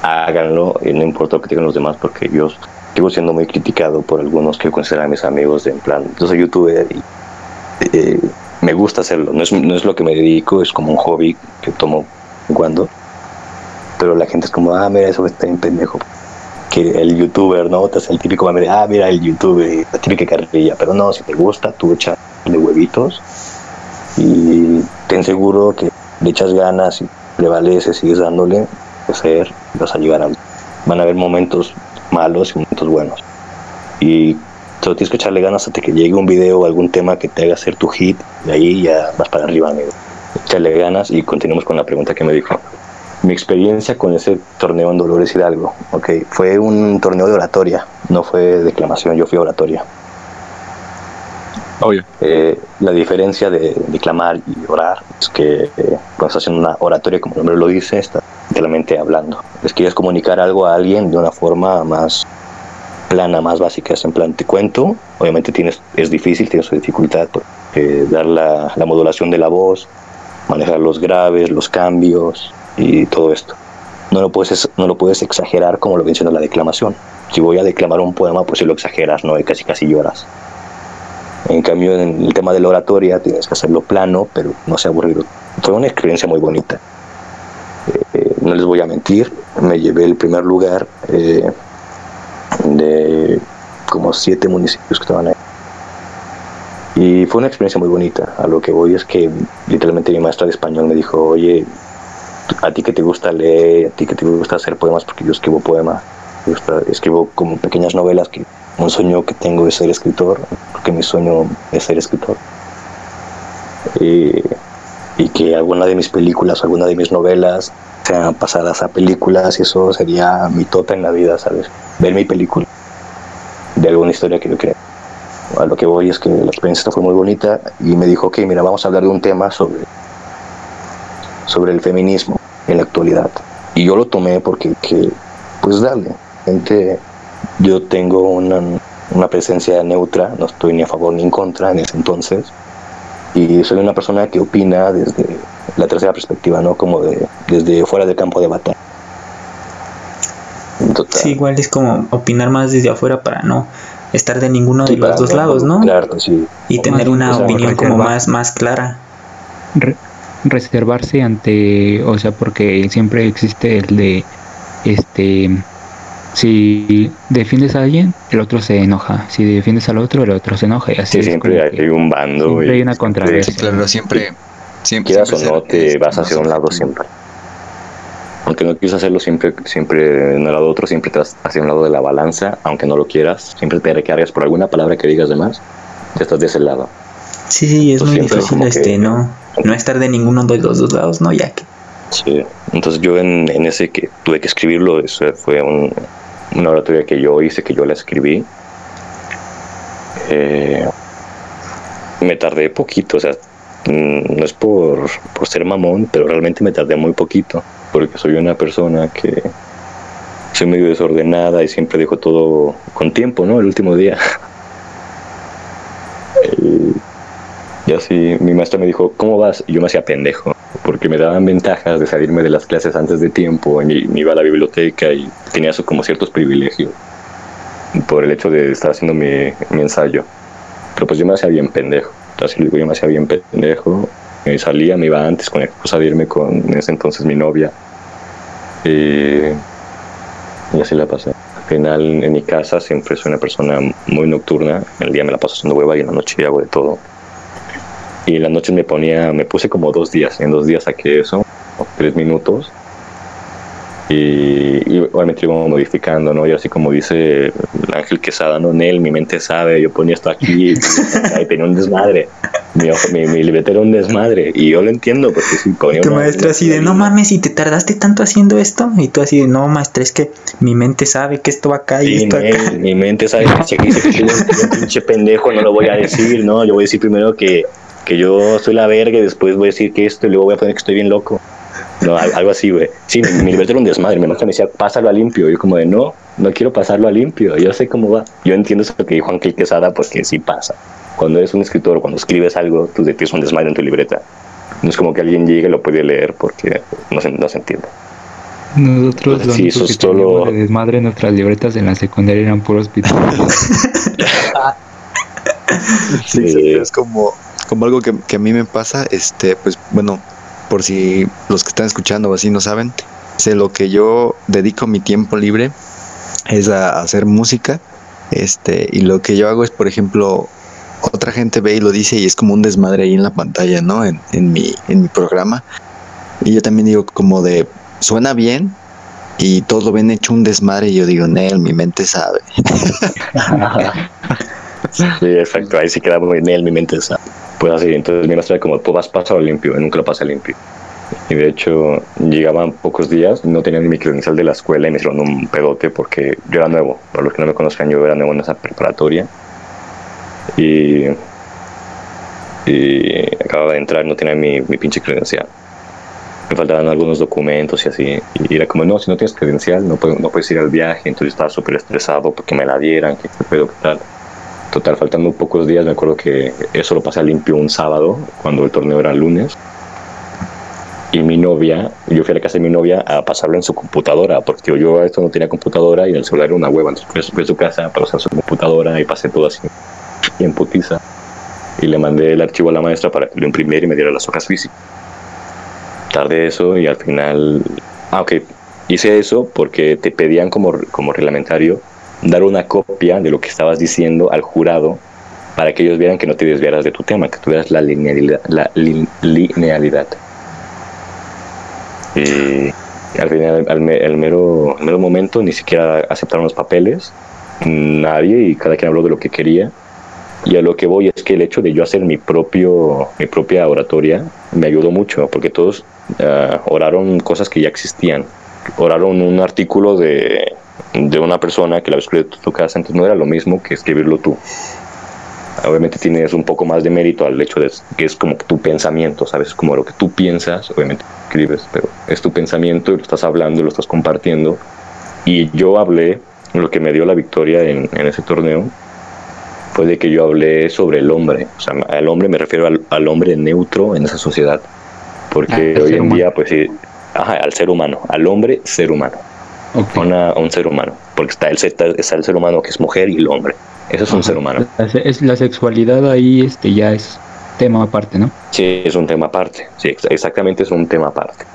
Speaker 3: háganlo y no importa lo que digan los demás, porque yo sigo siendo muy criticado por algunos que consideran mis amigos de en plan, yo soy youtuber y eh, me gusta hacerlo, no es, no es lo que me dedico, es como un hobby que tomo cuando, pero la gente es como, ah, mira, eso está en pendejo. Que el youtuber, ¿no? Te hace el típico ah, mira, el youtuber, la típica carrilla, pero no, si te gusta, tú echa de huevitos y ten seguro que le echas ganas y prevaleces, sigues dándole, hacer, vas a llegar a... Van a haber momentos malos y momentos buenos. Y solo tienes que echarle ganas hasta que llegue un video o algún tema que te haga hacer tu hit, y ahí ya vas para arriba, amigo. Echarle ganas y continuamos con la pregunta que me dijo. Mi experiencia con ese torneo en Dolores Hidalgo, ok, fue un torneo de oratoria, no fue declamación, yo fui a oratoria.
Speaker 2: Obvio.
Speaker 3: Eh, la diferencia de declamar y orar es que eh, cuando estás haciendo una oratoria, como el nombre lo dice, estás literalmente hablando. Es quieres comunicar algo a alguien de una forma más plana, más básica. Es en plan, te cuento, obviamente tienes, es difícil, tienes su dificultad, porque dar la, la modulación de la voz, manejar los graves, los cambios y todo esto. No lo puedes, no lo puedes exagerar como lo menciona la declamación. Si voy a declamar un poema, pues si lo exageras, no, y casi casi lloras. En cambio, en el tema de la oratoria tienes que hacerlo plano, pero no sea aburrido. Fue una experiencia muy bonita. Eh, no les voy a mentir, me llevé el primer lugar eh, de como siete municipios que estaban ahí. Y fue una experiencia muy bonita. A lo que voy es que literalmente mi maestra de español me dijo, oye, a ti que te gusta leer, a ti que te gusta hacer poemas, porque yo escribo poemas, escribo como pequeñas novelas que un sueño que tengo es ser escritor, porque mi sueño es ser escritor. Y, que alguna de mis películas, alguna de mis novelas sean pasadas a películas y eso sería mi tota en la vida, ¿sabes? Ver mi película de alguna historia que yo crea. A lo que voy es que la experiencia fue muy bonita y me dijo, ok, mira, vamos a hablar de un tema sobre, sobre el feminismo en la actualidad. Y yo lo tomé porque, que, pues dale, gente yo tengo una, una, presencia neutra, no estoy ni a favor ni en contra en ese entonces, y soy una persona que opina desde la tercera perspectiva, ¿no? Como de, desde fuera del campo de batalla.
Speaker 5: Sí, igual es como opinar más desde afuera para no estar de ninguno de los dos lados, ¿no?
Speaker 3: Claro, sí.
Speaker 5: Y tener una opinión como más, más clara.
Speaker 1: reservarse ante, o sea, porque siempre existe el de, este, si defiendes a alguien, el otro se enoja. Si defiendes al otro, el otro se enoja. Y así
Speaker 3: siempre hay un bando.
Speaker 1: Siempre hay una controversia.
Speaker 4: claro, siempre. siempre
Speaker 3: quieras o no, te vas hacia un lado siempre. Aunque no quieras hacerlo siempre, siempre en el lado otro, siempre te vas hacia un lado de la balanza, aunque no lo quieras, siempre te recargas por alguna palabra que digas de más, ya estás de ese lado.
Speaker 5: Sí, sí, es muy difícil este, no, no estar de ninguno de los dos lados, ¿no? Ya que
Speaker 3: Sí, entonces yo en, en, ese que tuve que escribirlo, eso fue un, una oratoria que yo hice, que yo la escribí. Eh, me tardé poquito, o sea, mm, no es por, por ser mamón, pero realmente me tardé muy poquito, porque soy una persona que soy medio desordenada y siempre dejo todo con tiempo, ¿no? El último día. Y así mi maestra me dijo, ¿cómo vas? Y yo me hacía pendejo, porque me daban ventajas de salirme de las clases antes de tiempo, y me iba a la biblioteca y tenía eso como ciertos privilegios por el hecho de estar haciendo mi, mi ensayo. Pero pues yo me hacía bien pendejo. Así digo, yo me hacía bien pendejo. Me salía, me iba antes con la excusa de irme con en ese entonces mi novia. Y así la pasé. Al final en mi casa siempre soy una persona muy nocturna. En el día me la paso haciendo hueva y en la noche hago de todo. Y en la noche me ponía, me puse como dos días. En dos días saqué eso, tres minutos y, y obviamente iba modificando, ¿no? Y así como dice el Ángel Quesada, ¿no? En él, mi mente sabe, yo ponía esto aquí, y tenía un desmadre. Mi, mi, mi, libreta era un desmadre. Y yo lo entiendo, porque si ponía.
Speaker 5: Tu maestra así de, no mames, ¿y te tardaste tanto haciendo esto? Y tú así de, no, maestra, es que mi mente sabe que esto va acá y
Speaker 3: sí,
Speaker 5: esto
Speaker 3: mi,
Speaker 5: acá.
Speaker 3: Mi mente sabe que dice que soy un, un pinche pendejo, no lo voy a decir, ¿no? Yo voy a decir primero que, que yo soy la verga y después voy a decir que esto y luego voy a poner que estoy bien loco. No, algo así, güey. Sí, mi, mi libreta era un desmadre. Mi maestra me decía, pásalo a limpio. Yo como de, no, no quiero pasarlo a limpio. Yo sé cómo va. Yo entiendo eso que dijo Ángel Quesada porque sí pasa. Cuando eres un escritor, cuando escribes algo, tú tienes un desmadre en tu libreta. No es como que alguien llegue y lo puede leer porque no se, no se entiende.
Speaker 1: Nosotros lo
Speaker 3: Sí,
Speaker 1: único
Speaker 3: eso
Speaker 1: que
Speaker 3: es todo
Speaker 1: teníamos
Speaker 3: lo-
Speaker 1: de desmadre en nuestras libretas en la secundaria eran puros pitufos.
Speaker 4: Sí,
Speaker 3: Sí.
Speaker 4: es como, como algo que, que a mí me pasa, este, pues bueno, por si los que están escuchando o así no saben, sé lo que yo dedico mi tiempo libre es a, hacer música, este, y lo que yo hago es, por ejemplo, otra gente ve y lo dice y es como un desmadre ahí en la pantalla, ¿no? En, en mi, en mi programa. Y yo también digo como de, suena bien, y todos lo ven hecho un desmadre y yo digo, Nel, mi mente sabe.
Speaker 3: Sí, exacto. Ahí sí queda muy en él, mi mente esa. Pues así, entonces mi maestra como, pues vas pasado limpio, nunca lo pasé limpio. Y de hecho, llegaban pocos días, no tenía ni mi credencial de la escuela y me hicieron un pedote porque yo era nuevo. Para los que no me conozcan, yo era nuevo en esa preparatoria. Y, y acababa de entrar, no tenía mi, mi pinche credencial. Me faltaban algunos documentos y así. Y era como, no, si no tienes credencial, no, puedo- no puedes ir al viaje. Entonces yo estaba súper estresado porque me la dieran, que pedo, qué tal. Total, faltando pocos días, me acuerdo que eso lo pasé limpio un sábado, cuando el torneo era lunes. Y mi novia, yo fui a la casa de mi novia a pasarlo en su computadora, porque yo a esto no tenía computadora y en el celular era una hueva. Entonces fui a su- fui a su casa para usar su computadora y pasé todo así, y en putiza. Y le mandé el archivo a la maestra para que lo imprimiera y me diera las hojas físicas. Tardé eso y al final. Ah, ok. Hice eso porque te pedían como, como reglamentario dar una copia de lo que estabas diciendo al jurado para que ellos vieran que no te desviaras de tu tema, que tuvieras la linealidad. La lin- linealidad. Y al final, al, al mero, al mero momento, ni siquiera aceptaron los papeles, nadie, y cada quien habló de lo que quería. Y a lo que voy es que el hecho de yo hacer mi, propio, mi propia oratoria me ayudó mucho, porque todos ah, oraron cosas que ya existían. Oraron un artículo de, de una persona que la había escrito en tu casa, entonces no era lo mismo que escribirlo tú. Obviamente tienes un poco más de mérito al hecho de que es como tu pensamiento, ¿sabes? Como lo que tú piensas, obviamente escribes, pero es tu pensamiento y lo estás hablando, lo estás compartiendo. Y yo hablé, lo que me dio la victoria en, en ese torneo, fue de que yo hablé sobre el hombre. O sea, al hombre me refiero al, al hombre neutro en esa sociedad. Porque
Speaker 1: Al
Speaker 3: hoy en
Speaker 1: humano.
Speaker 3: día, pues sí, ajá, al ser humano, al hombre ser humano,
Speaker 1: Ok.
Speaker 3: a, una- a un ser humano. Porque está el, ser- está el ser humano que es mujer y el hombre. Eso es un
Speaker 1: Ajá.
Speaker 3: ser humano.
Speaker 1: La, es, la sexualidad ahí este, ya es tema aparte, ¿no?
Speaker 3: Sí, es un tema aparte. Sí, ex- exactamente es un tema aparte.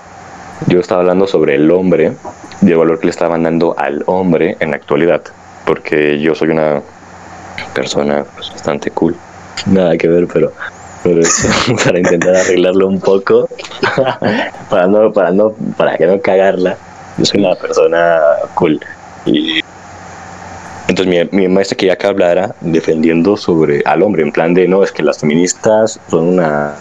Speaker 3: Yo estaba hablando sobre el hombre y el valor que le estaban dando al hombre en la actualidad. Porque yo soy una persona pues, bastante cool. Nada que ver, pero, para intentar arreglarlo un poco, para, no, para, no, para que no cagarla, yo soy una persona cool. Y entonces mi, mi maestra quería que hablara defendiendo sobre al hombre, en plan de no, es que las feministas son una,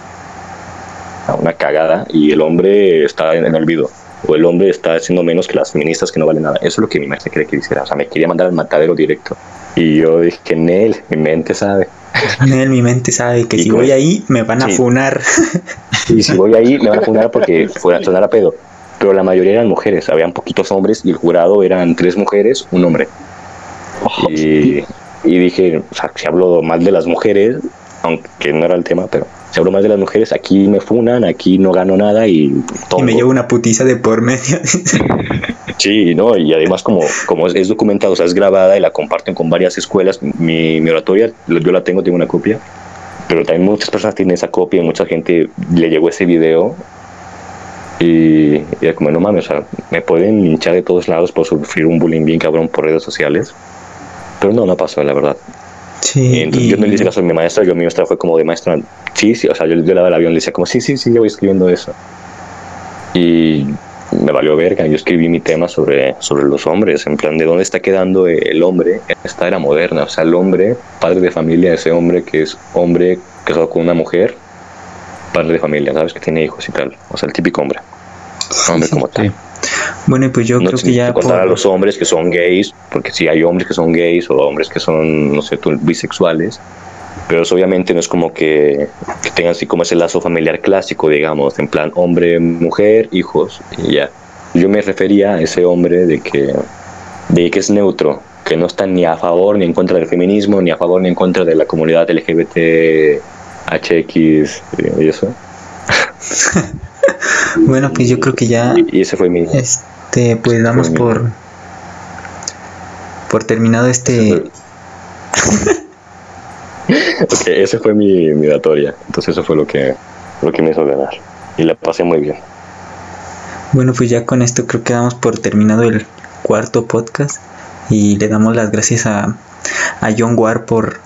Speaker 3: una cagada y el hombre está en el olvido. o el hombre está haciendo menos que las feministas que no valen nada. Eso es lo que mi maestra quería que hiciera. O sea, me quería mandar al matadero directo. Y yo dije, Nel, mi mente sabe.
Speaker 5: Nel, mi mente sabe que si voy ahí me van a funar.
Speaker 3: Y si voy ahí me van a funar porque fuera a sonar a pedo. Pero la mayoría eran mujeres, habían poquitos hombres y el jurado eran tres mujeres, un hombre. Y, y dije, o sea, si hablo mal de las mujeres, aunque no era el tema, pero si hablo mal de las mujeres, aquí me funan, aquí no gano nada y
Speaker 5: todo. Y me llevo una putiza de por medio.
Speaker 3: sí, no, y además como, como es, documentado, o sea, es grabada y la comparten con varias escuelas, mi, mi oratoria, yo la tengo, tengo una copia, pero también muchas personas tienen esa copia y mucha gente le llegó ese video y, y como no mames, o sea, me pueden hinchar de todos lados por sufrir un bullying bien cabrón por redes sociales, pero no, no pasó, la verdad.
Speaker 5: Sí,
Speaker 3: entonces, Yo no le hice caso a mi maestra, yo mi maestra fue como de maestra, sí, sí, o sea, yo, yo le daba el avión, le decía como, sí, sí, sí, yo voy escribiendo eso. Y me valió verga, yo escribí mi tema sobre, sobre los hombres, en plan, ¿de dónde está quedando el hombre en esta era moderna? O sea, el hombre, padre de familia, ese hombre que es hombre casado con una mujer, padre de familia, ¿sabes? Que tiene hijos y tal. O sea, el típico hombre. Hombre como tal.
Speaker 5: Bueno, pues yo creo que ya.
Speaker 3: Contar a los hombres que son gays, porque si hay hombres que son gays o hombres que son, no sé, bisexuales, pero eso obviamente no es como que, que tengan así como ese lazo familiar clásico, digamos, en plan hombre, mujer, hijos, y ya. Yo me refería a ese hombre de que, de que es neutro, que no está ni a favor ni en contra del feminismo, ni a favor ni en contra de la comunidad LGBT, HX y eso.
Speaker 5: bueno, pues yo creo que ya.
Speaker 3: Y ese fue mi.
Speaker 5: Este, pues damos por. Por terminado este.
Speaker 3: ok, esa fue mi, mi datoria. Entonces, eso fue lo que, lo que me hizo ganar. Y la pasé muy bien.
Speaker 5: Bueno, pues ya con esto creo que damos por terminado el cuarto podcast. Y le damos las gracias a, a John Ward por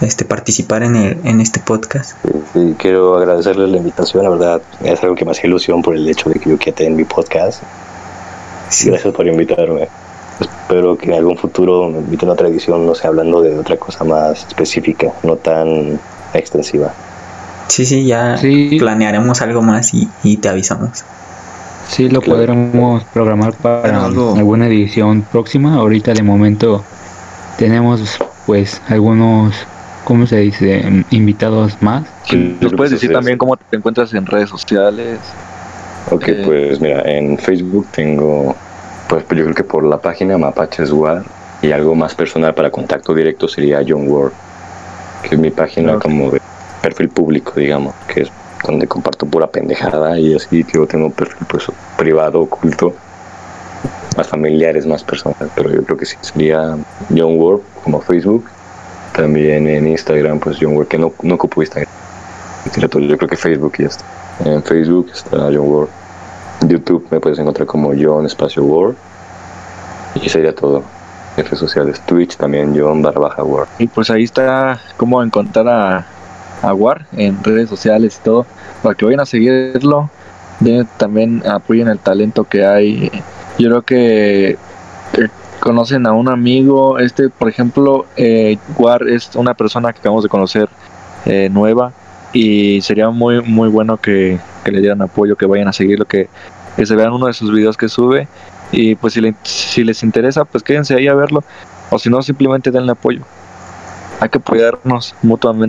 Speaker 5: este, participar en, el, en este podcast.
Speaker 3: Sí, quiero agradecerle la invitación, la verdad es algo que me hace ilusión por el hecho de que yo quiera en mi podcast. Gracias por invitarme. Espero que en algún futuro me inviten a otra edición, no sé, hablando de otra cosa más específica, no tan extensiva.
Speaker 5: Sí, sí, ya planearemos algo más y, y te avisamos.
Speaker 1: Sí, lo podremos programar para alguna edición próxima. Ahorita de momento tenemos pues algunos ¿cómo se dice? Invitados más.
Speaker 2: ¿Nos puedes decir también cómo te encuentras en redes sociales?
Speaker 3: Ok, eh, pues mira, en Facebook tengo, pues yo creo que por la página Mapaches War y algo más personal para contacto directo sería John Ward, que es mi página como de perfil público, digamos, que es donde comparto pura pendejada y así, que yo tengo un perfil pues privado, oculto, más familiares, más personal, pero yo creo que sí sería John Ward como Facebook también en Instagram, pues John Ward, que no, no ocupo Instagram. Yo creo que Facebook y está. En Facebook está John Ward. YouTube me puedes encontrar como John Espacio Ward. Y sería todo. En redes sociales. Twitch también John Barbaja Ward.
Speaker 2: Y pues ahí está cómo encontrar a, a Ward en redes sociales y todo. Para que vayan a seguirlo. también apoyen el talento que hay. Yo creo que conocen a un amigo, este, por ejemplo, eh, War es una persona que acabamos de conocer eh, nueva y sería muy muy bueno que, le dieran apoyo, que vayan a seguirlo, que, que se vean uno de sus videos que sube y pues si, si les interesa, pues quédense ahí a verlo o si no, simplemente denle apoyo. Hay que apoyarnos mutuamente.